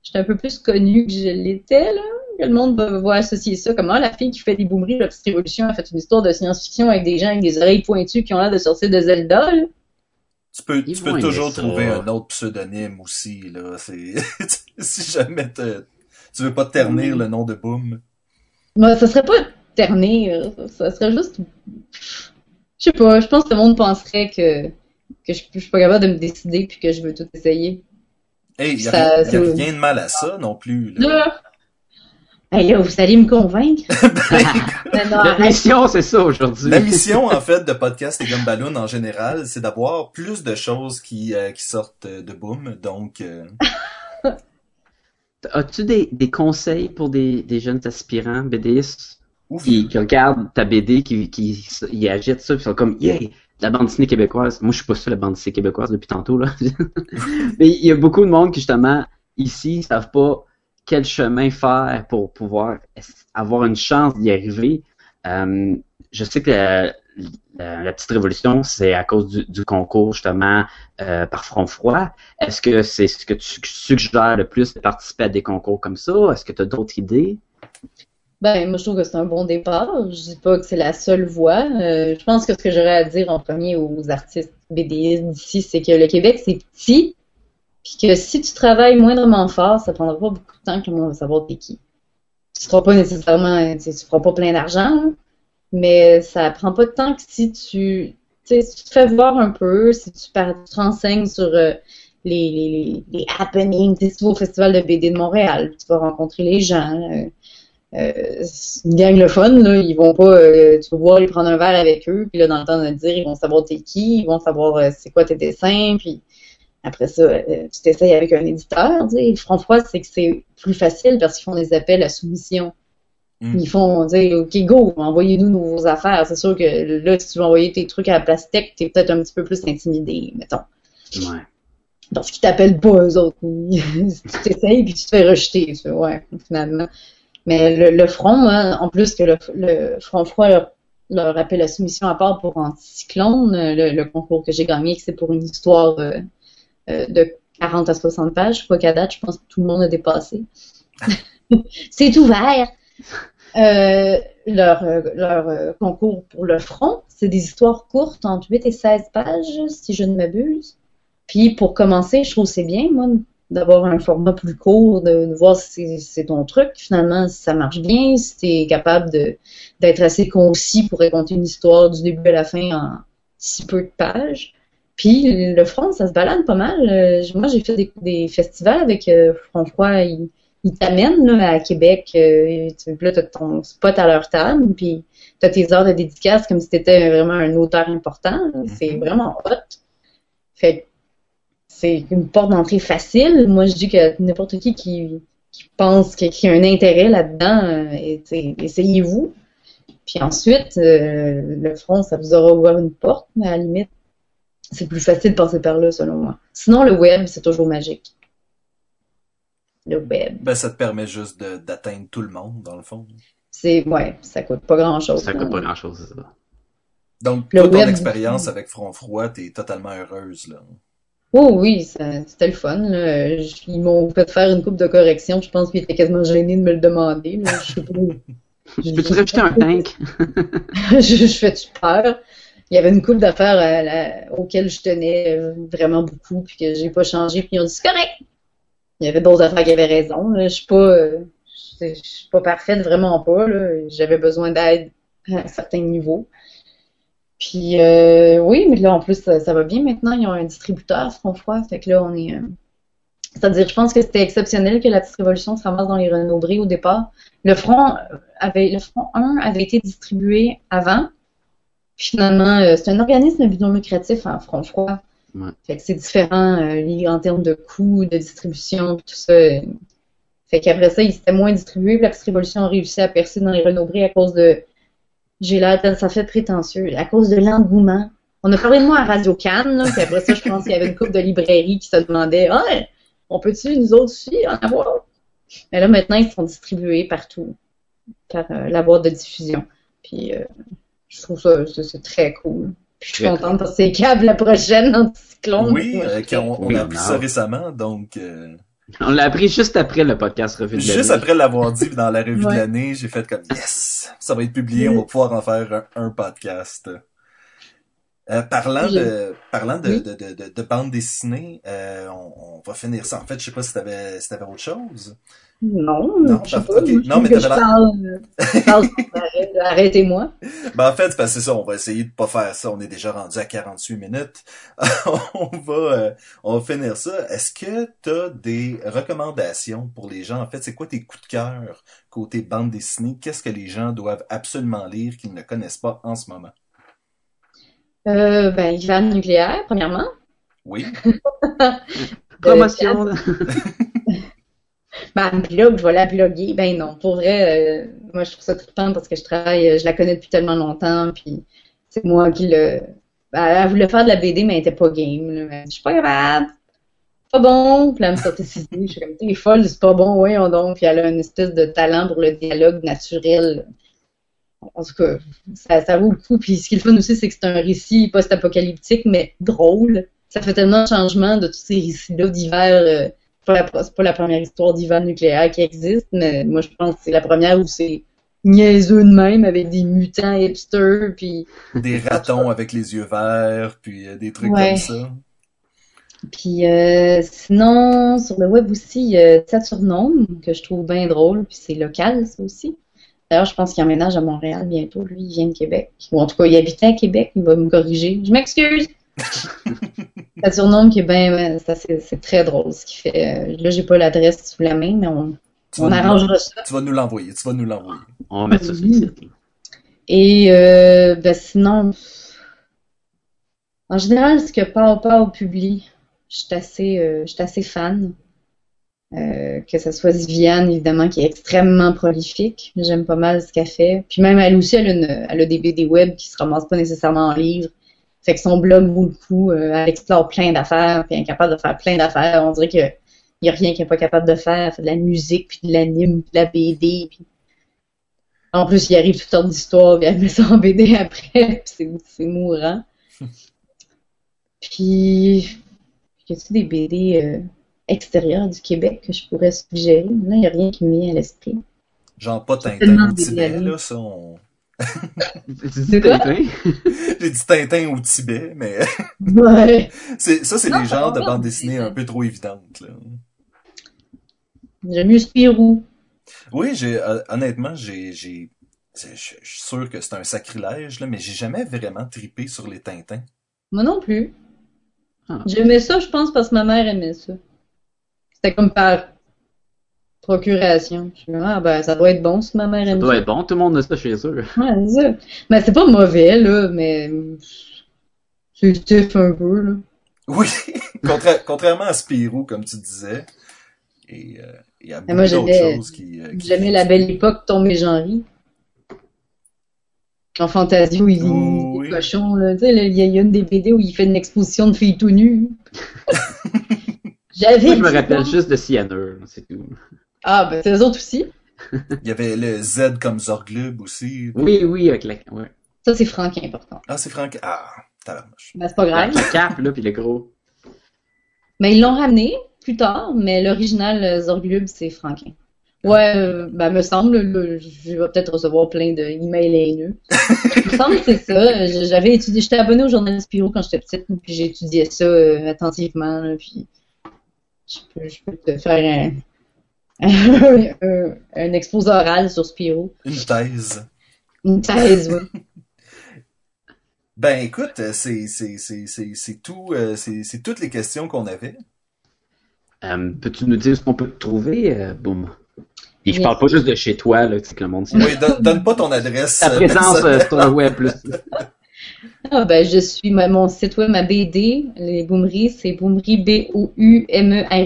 je suis un peu plus connue que je l'étais. Là. Que le monde va, va associer ça. Comme ah, la fille qui fait des boomeries de la petite révolution a fait une histoire de science-fiction avec des gens avec des oreilles pointues qui ont l'air de sortir de Zelda. là. Tu peux, Ils tu vont peux aimer toujours trouver un autre pseudonyme aussi, là. *laughs* Si jamais te- tu veux pas ternir le nom de Boom. Mais ça serait pas ternir, ça serait juste. Je sais pas, je pense que le monde penserait que, que je, je suis pas capable de me décider puis que je veux tout essayer. Hey, y a, Ça, rien, y a rien de mal à ça non plus, là. Là! Hey là, vous allez me convaincre? *laughs* *laughs* Non, La mission, c'est ça aujourd'hui. La mission, en fait, de Podcast et Gomme Balloon en général, c'est d'avoir plus de choses qui, euh, qui sortent de Boom. Donc, euh, *laughs* As-tu des, des conseils pour des, des jeunes aspirants BDistes qui, qui regardent ta BD, qui, qui ils agitent ça, puis ils sont comme, yeah, la bande dessinée québécoise. Moi, je suis pas sûr la bande dessinée québécoise depuis tantôt, là. *laughs* Mais il y a beaucoup de monde qui, justement, ici, savent pas quel chemin faire pour pouvoir avoir une chance d'y arriver. Euh, je sais que la, la- petite révolution, c'est à cause du, concours, justement, euh, par front froid. Est-ce que c'est ce que tu suggères le plus de participer à des concours comme ça? Est-ce que tu as d'autres idées? Ben, moi, je trouve que c'est un bon départ. Je dis pas que c'est la seule voie. Euh, je pense que ce que j'aurais à dire en premier aux artistes BDistes d'ici, c'est que le Québec, c'est petit, puis que si tu travailles moindrement fort, ça prendra pas beaucoup de temps que le monde va savoir t'es qui. Tu seras pas nécessairement, tu feras pas plein d'argent, mais ça prend pas de temps que si tu, si tu te fais voir un peu, si tu, par- tu te renseignes sur euh, les, les, les, happenings, si tu vas au Festival de BD de Montréal, tu vas rencontrer les gens. euh, euh, une gang le fun, là. Ils vont pas, euh, tu vas pouvoir aller prendre un verre avec eux, puis là, dans le temps de dire, ils vont savoir t'es qui, ils vont savoir euh, c'est quoi tes dessins, puis après ça, euh, tu t'essayes avec un éditeur, tu sais. Front froid, c'est que c'est plus facile parce qu'ils font des appels à soumission. Mm. Ils font, tu OK, go, envoyez-nous nos affaires. C'est sûr que là, si tu veux envoyer tes trucs à la Plastec, t'es peut-être un petit peu plus intimidé, mettons. Ouais. Parce qu'ils t'appellent pas eux autres. *laughs* Tu t'essayes puis tu te fais rejeter. ça, Ouais, finalement. Mais le, le front, hein, en plus que le, le front froid leur, leur appelle la soumission à part pour Anticyclone, le, le concours que j'ai gagné, que c'est pour une histoire euh, euh, de 40 à 60 pages. Quoi qu'à date, je pense que tout le monde a dépassé. *laughs* *laughs* c'est ouvert. Euh, leur euh, euh, concours pour le front, c'est des histoires courtes entre 8 et 16 pages, si je ne m'abuse. Puis pour commencer, je trouve c'est bien, moi, d'avoir un format plus court, de, voir si c'est- ton truc, finalement, si ça marche bien, si tu es capable d'être assez concis pour raconter une histoire du début à la fin en si peu de pages. Puis le front, ça se balade pas mal. Moi, j'ai fait des, festivals avec euh, Front Froid. Ils, t'amènent à Québec. Euh, tu, là, t'as ton spot à leur table. Puis t'as tes heures de dédicace comme si t'étais vraiment un auteur important. là. C'est vraiment hot. Fait c'est une porte d'entrée facile. Moi, je dis que n'importe qui qui, qui pense qu'il y a un intérêt là-dedans, euh, tu essayez-vous. Puis ensuite, euh, le front, ça vous aura ouvert une porte, mais à la limite, c'est plus facile de passer par là, selon moi. Sinon, le web, c'est toujours magique. Le web. Ben, ça te permet juste d'atteindre tout le monde, dans le fond. C'est, ouais, ça coûte pas grand-chose. Ça coûte hein. pas grand chose, c'est ça. Donc, Le toi, ton expérience avec Front Froid, t'es totalement heureuse, là. Oh oui, c'était le fun. là. Ils m'ont fait faire une coupe de correction. Je pense qu'ils étaient quasiment gênés de me le demander. là. Je sais pas. *laughs* Je peux te rajouter un tank? *laughs* je, je fais peur? Il y avait une coupe d'affaires auxquelles je tenais vraiment beaucoup, puis que j'ai pas changé, puis ils ont dit c'est correct. Il y avait d'autres affaires qui avaient raison. là. Je suis pas, euh, suis pas parfaite, vraiment pas. J'avais besoin d'aide à certains niveaux. Puis euh, oui, mais là en plus ça, va bien maintenant. Ils ont un distributeur Front Froid, fait que là on est. euh, C'est-à-dire, je pense que c'était exceptionnel que la petite révolution se ramasse dans les Renaudry au départ. Le front avait, le front 1 avait été distribué avant. Puis finalement, euh, c'est un organisme non lucratif, hein, Front Froid. Fait que c'est différent euh, en termes de coûts, de distribution, tout ça. euh. Fait qu'après ça, il s'était moins distribué, puis la petite révolution a réussi à percer dans les Renaudry à cause de. J'ai l'air, ça fait prétentieux, à cause de l'engouement. On a parlé de moi à Radio Cannes, là, puis après ça, je pense qu'il y avait une couple de librairies qui se demandaient Ah, on peut-tu, nous autres aussi, en avoir? Mais là, maintenant, ils sont distribués partout par euh, la boîte de diffusion. Puis je trouve ça, ça, c'est très cool. Puis je suis contente que c'est câble la prochaine anticyclone. Oui, euh, on, Oui, a appris ça récemment, donc... euh, On l'a appris juste après le podcast Revue de Juste l'année. après l'avoir dit dans la revue Ouais. de l'année, j'ai fait comme yes, ça va être publié, on va pouvoir en faire un, un podcast. Euh, parlant Oui. de parlant de, Oui. de, de, de, de bande dessinée, euh, on, on va finir ça. En fait, je sais pas si t'avais si t'avais autre chose. Non, Non, je sais pas. Non, mais que je parle. *laughs* Arrêtez-moi. Ben en fait, c'est parce que c'est ça, on va essayer de pas faire ça. On est déjà rendu à 48 minutes. *laughs* on va euh, on va finir ça. Est-ce que t'as des recommandations pour les gens? En fait, c'est quoi tes coups de cœur côté bande dessinée? Qu'est-ce que les gens doivent absolument lire qu'ils ne connaissent pas en ce moment? Euh, ben, hiver nucléaire, premièrement. Oui. *laughs* Promotion. Ben, blog, je vais la bloguer. Ben non, pour vrai, euh, moi je trouve ça trippant parce que je travaille, euh, je la connais depuis tellement longtemps, puis c'est moi qui le. Ben, elle voulait faire de la BD, mais elle était pas game. Là. Je suis pas capable. Pas bon. Puis elle me sortait ses idées. Je suis comme, t'es folle, c'est pas bon, voyons donc. Puis elle a une espèce de talent pour le dialogue naturel. En tout cas, ça, vaut le coup. Puis ce qui est le fun aussi, c'est que c'est un récit post-apocalyptique, mais drôle. Ça fait tellement de changements de tous ces récits-là d'hiver. euh, pas la, c'est pas la première histoire d'hiver nucléaire qui existe, mais moi je pense que c'est la première où c'est niaiseux de même avec des mutants hipsters, puis, Des ratons avec les yeux verts, puis euh, des trucs Ouais. comme ça. puis euh, sinon sur le web aussi il y a Saturnome que je trouve bien drôle, puis c'est local ça aussi. D'ailleurs je pense qu'il emménage à Montréal bientôt, lui il vient de Québec, ou en tout cas il habitait à Québec, il va me corriger. Je m'excuse. *laughs* Saturnome qui est bien, ça c'est très drôle ce qu'il fait. Euh, Là j'ai pas l'adresse sous la main, mais on, on arrangera ça. tu vas nous l'envoyer, tu vas nous l'envoyer. On va mettre ça sur le site. Et euh, ben sinon, en général, ce que Pau Pau publie, je suis assez, euh, assez fan. Euh, que ce soit Viviane, évidemment, qui est extrêmement prolifique. J'aime pas mal ce qu'elle fait. Puis même elle aussi, elle a, une- elle a des BD web qui se ramassent pas nécessairement en livre, Fait que son blog vaut le coup, euh, elle explore plein d'affaires, puis elle est capable de faire plein d'affaires. On dirait que y a rien qu'elle n'est pas capable de faire. Elle fait de la musique, puis de l'anime, puis de la BD, puis en plus, il arrive toutes sortes d'histoires, puis elle met ça en BD *laughs* après, puis c'est, mourant. *laughs* Puis, y a-t-il des BD euh, extérieures du Québec que je pourrais suggérer? Là, il n'y a rien qui me vient à l'esprit. Genre pas Tintin au Tibet, là, ça, on... Tu dis quoi? Tintin? *laughs* J'ai dit Tintin au Tibet, mais Ouais. *laughs* c'est, ça, c'est les genres de bandes dessinées un peu trop évidentes, là. J'aime mieux Spirou. Oui, j'ai, euh, honnêtement, j'ai, j'ai, je suis sûr que c'est un sacrilège, là, mais j'ai jamais vraiment tripé sur les Tintins. Moi non plus. Ah. J'aimais ça, je pense, parce que ma mère aimait ça. C'était comme par procuration. Je me dis, ah ben, ça doit être bon si ma mère Ça aime doit ça. être bon, tout le monde a ça chez eux. *laughs* Ouais, c'est ça. Mais c'est pas mauvais, là, mais c'est stiff un peu, là. Oui, *laughs* contra- contrairement à Spirou, comme tu disais. Et euh, il y a beaucoup moi, d'autres choses qui... euh, qui- J'aimais la belle époque Tom et Jean-Ry. Quand Fantasio, il, Oh, il oui. est cochon, là. Tu sais, il y, a une des BD où il fait une exposition de filles tout nues. *laughs* J'avais Moi, je me rappelle juste de Cyanure, c'est tout. Ah, ben, c'est eux autres aussi. *laughs* Il y avait le Z comme Zorglub aussi. Oui, oui, avec la, ouais. Ça, c'est Franquin, par contre. Ah, c'est Franck... Ah, tabarnouche. Ben, c'est pas grave. Avec la cape, là, puis le gros. Mais ils l'ont ramené plus tard, mais l'original euh, Zorglub, c'est Franquin. Ouais, euh, ben, me semble, je vais peut-être recevoir plein d'emails haineux. *laughs* Il me semble que c'est ça. J'avais étudié, j'étais abonné au journal Spirou quand j'étais petite, puis j'ai étudié ça euh, attentivement, là, puis je peux, je peux te faire un, un, *laughs* un exposé oral sur Spirou. Une thèse. Une thèse, oui. *laughs* Ben écoute, euh, c'est c'est c'est c'est c'est tout euh, c'est c'est toutes les questions qu'on avait. Euh, Peux-tu nous dire ce qu'on peut te trouver, euh, Boum? Et je parle pas juste de chez toi, là, tu sais que le monde sait. Oui, donne, donne pas ton adresse. Ta euh, présence euh, sur le web, plus. *laughs* Ah, ben, je suis, ma- mon site web, ma BD, les boomeries, c'est boomerie,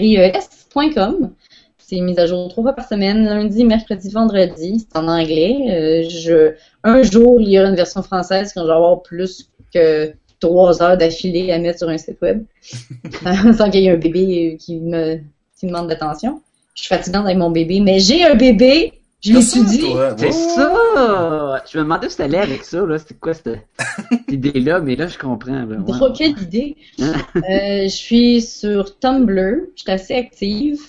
B-O-U-M-E-R-I-E-S.com. C'est mis à jour trois fois par semaine, lundi, mercredi, vendredi. C'est en anglais. Euh, je, un jour, il y aura une version française quand je vais avoir plus que trois heures d'affilée à mettre sur un site web. *laughs* *laughs* Sans qu'il y ait un bébé qui me, qui me demande d'attention. Je suis fatigante avec mon bébé, mais j'ai un bébé! Je l'étudie! C'est ça! Je me demandais où allé avec ça, là. C'était quoi cette cette *laughs* idée-là? Mais là, je comprends. Là. Ouais. Drôle, quelle idée! Euh, je suis sur Tumblr, je suis assez active.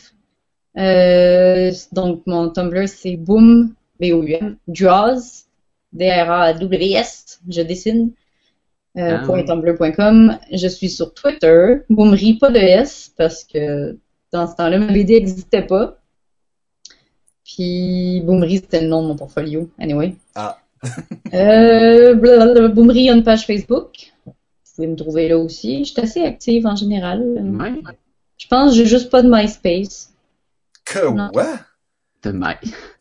Euh, donc, mon Tumblr, c'est boom, B-O-U-M, draws, D-R-A-W-S, je dessine, euh, Ah, oui. tumblr.com. Je suis sur Twitter, boomerie, pas de S, parce que dans ce temps-là, ma BD n'existait pas. Puis, boomerie, c'était le nom de mon portfolio, anyway. Ah. *laughs* Euh, boomerie a une page Facebook. Vous pouvez me trouver là aussi. Je suis assez active en général. Ouais. Je pense que j'ai juste pas de MySpace. Que Non. ouais? De mai.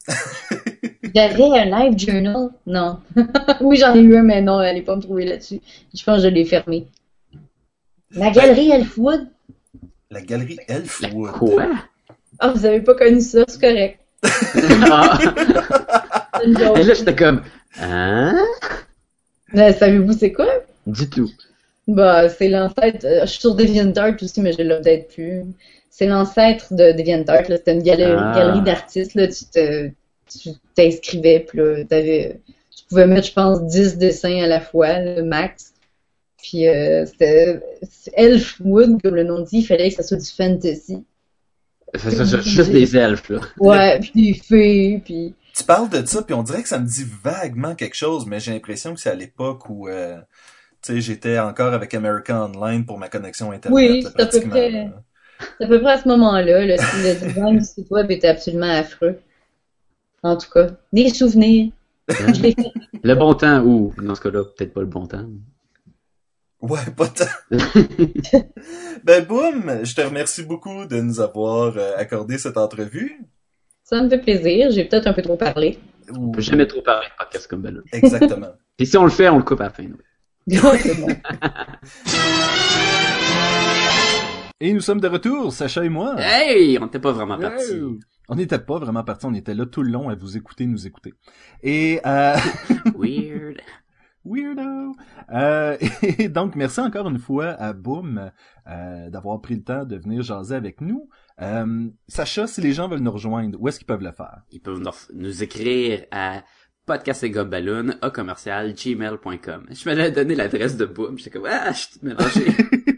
*laughs* J'avais un live journal? Non. *laughs* oui, j'en ai eu un, mais non, allez pas me trouver là-dessus. Je pense que je l'ai fermé. La galerie Elfwood? La galerie La Elfwood. quoi? Ah, vous avez pas connu ça, c'est correct. *laughs* ah. Et là, j'étais comme, hein? Mais savez-vous c'est quoi? Du tout. Bah, c'est l'ancêtre. euh, je suis sur DeviantArt aussi, mais je l'ai peut-être plus. C'est l'ancêtre de DeviantArt. là. C'était une galerie, Ah. galerie d'artistes. Là, tu t'inscrivais, puis là, tu pouvais mettre, je pense, 10 dessins à la fois, le max. Puis euh, c'était Elfwood, comme le nom dit, il fallait que ça soit du fantasy. Ça, juste des elfes, là. Ouais, puis des fées, puis Tu parles de ça, puis on dirait que ça me dit vaguement quelque chose, mais j'ai l'impression que c'est à l'époque où, euh, tu sais, j'étais encore avec America Online pour ma connexion Internet. Oui, c'est à peu près. C'est à peu près à ce moment-là. Le, le design du site web était absolument affreux. En tout cas, des souvenirs. *laughs* Le bon temps, ou, dans ce cas-là, peut-être pas le bon temps. Ouais, pas tant. *laughs* ben, boum! Je te remercie beaucoup de nous avoir euh, accordé cette entrevue. Ça me fait plaisir. J'ai peut-être un peu trop parlé. On peut jamais trop parler de podcast comme. Exactement. *laughs* Et si on le fait, on le coupe à la fin. nous. Et nous sommes de retour, Sacha et moi. Hey! On n'était pas vraiment partis. Wow. On n'était pas vraiment partis, on était là tout le long à vous écouter, nous écouter. Et euh, *laughs* Weird. Weirdo! Euh, *laughs* et donc, merci encore une fois à Boom euh, d'avoir pris le temps de venir jaser avec nous. Euh, Sacha, si les gens veulent nous rejoindre, où est-ce qu'ils peuvent le faire? Ils peuvent nous- écrire à podcastegobaloon à commercial gmail.com. Je m'allais donner l'adresse de Boom. J'étais comme, ah, je suis mélangé. *laughs*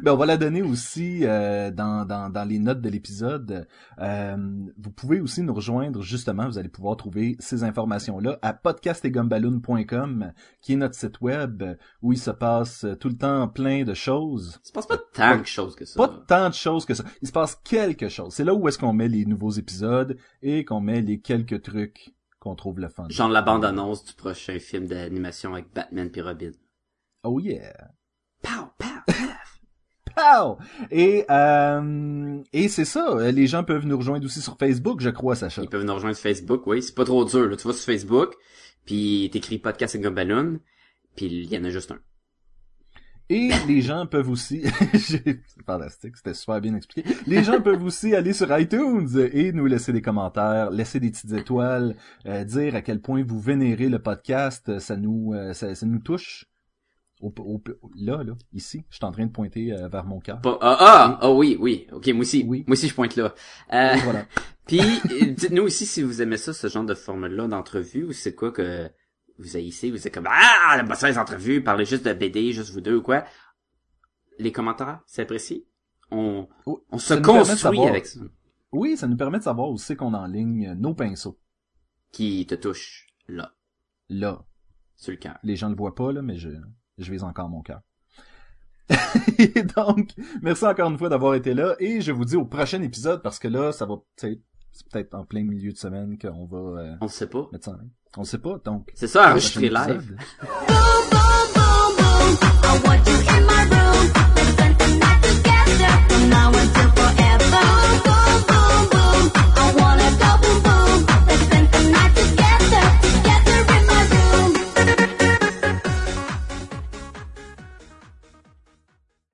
*laughs* Ben, on va la donner aussi euh, dans, dans, dans les notes de l'épisode. Euh, vous pouvez aussi nous rejoindre, justement, vous allez pouvoir trouver ces informations-là à podcastegumballoon.com, qui est notre site web où il se passe tout le temps plein de choses. Il se passe pas tant de choses que ça. Pas tant de choses que ça. Il se passe quelque chose. C'est là où est-ce qu'on met les nouveaux épisodes et qu'on met les quelques trucs qu'on trouve le fun. Genre la bande-annonce du prochain film d'animation avec Batman pis Robin. Oh yeah. Et, euh, et c'est ça. Les gens peuvent nous rejoindre aussi sur Facebook, je crois, Sacha. Ils peuvent nous rejoindre sur Facebook, oui. C'est pas trop dur, là. Tu vas sur Facebook, puis t'écris podcast et Balloon, puis il y en a juste un. Et *laughs* les gens peuvent aussi, *laughs* fantastique, c'était super bien expliqué. Les gens peuvent aussi aller sur iTunes et nous laisser des commentaires, laisser des petites étoiles, euh, dire à quel point vous vénérez le podcast, ça nous, euh, ça, ça nous touche. Au, au- là, là, ici, je suis en train de pointer euh, vers mon cœur. Ah, ah, ah oui, oui. Ok, moi aussi. Oui. Moi aussi, je pointe là. Euh, voilà. *laughs* Puis, euh, dites-nous aussi si vous aimez ça, ce genre de formule-là d'entrevue, ou c'est quoi que vous haïssez, vous êtes comme, ah, la bosse les entrevues, parlez juste de BD, juste vous deux ou quoi. Les commentaires, c'est apprécié. On, Oh, on se construit savoir- avec ça. Oui, ça nous permet de savoir où c'est qu'on enligne nos pinceaux. Qui te touche, là, Là, sur le cœur. les gens le voient pas, là, mais je, je vise encore mon cœur. *laughs* donc, merci encore une fois d'avoir été là et je vous dis au prochain épisode parce que là, ça va, c'est peut-être en plein milieu de semaine qu'on va. Euh, on sait pas. Mettre ça. On sait pas, donc. C'est ça, enregistré live. *laughs*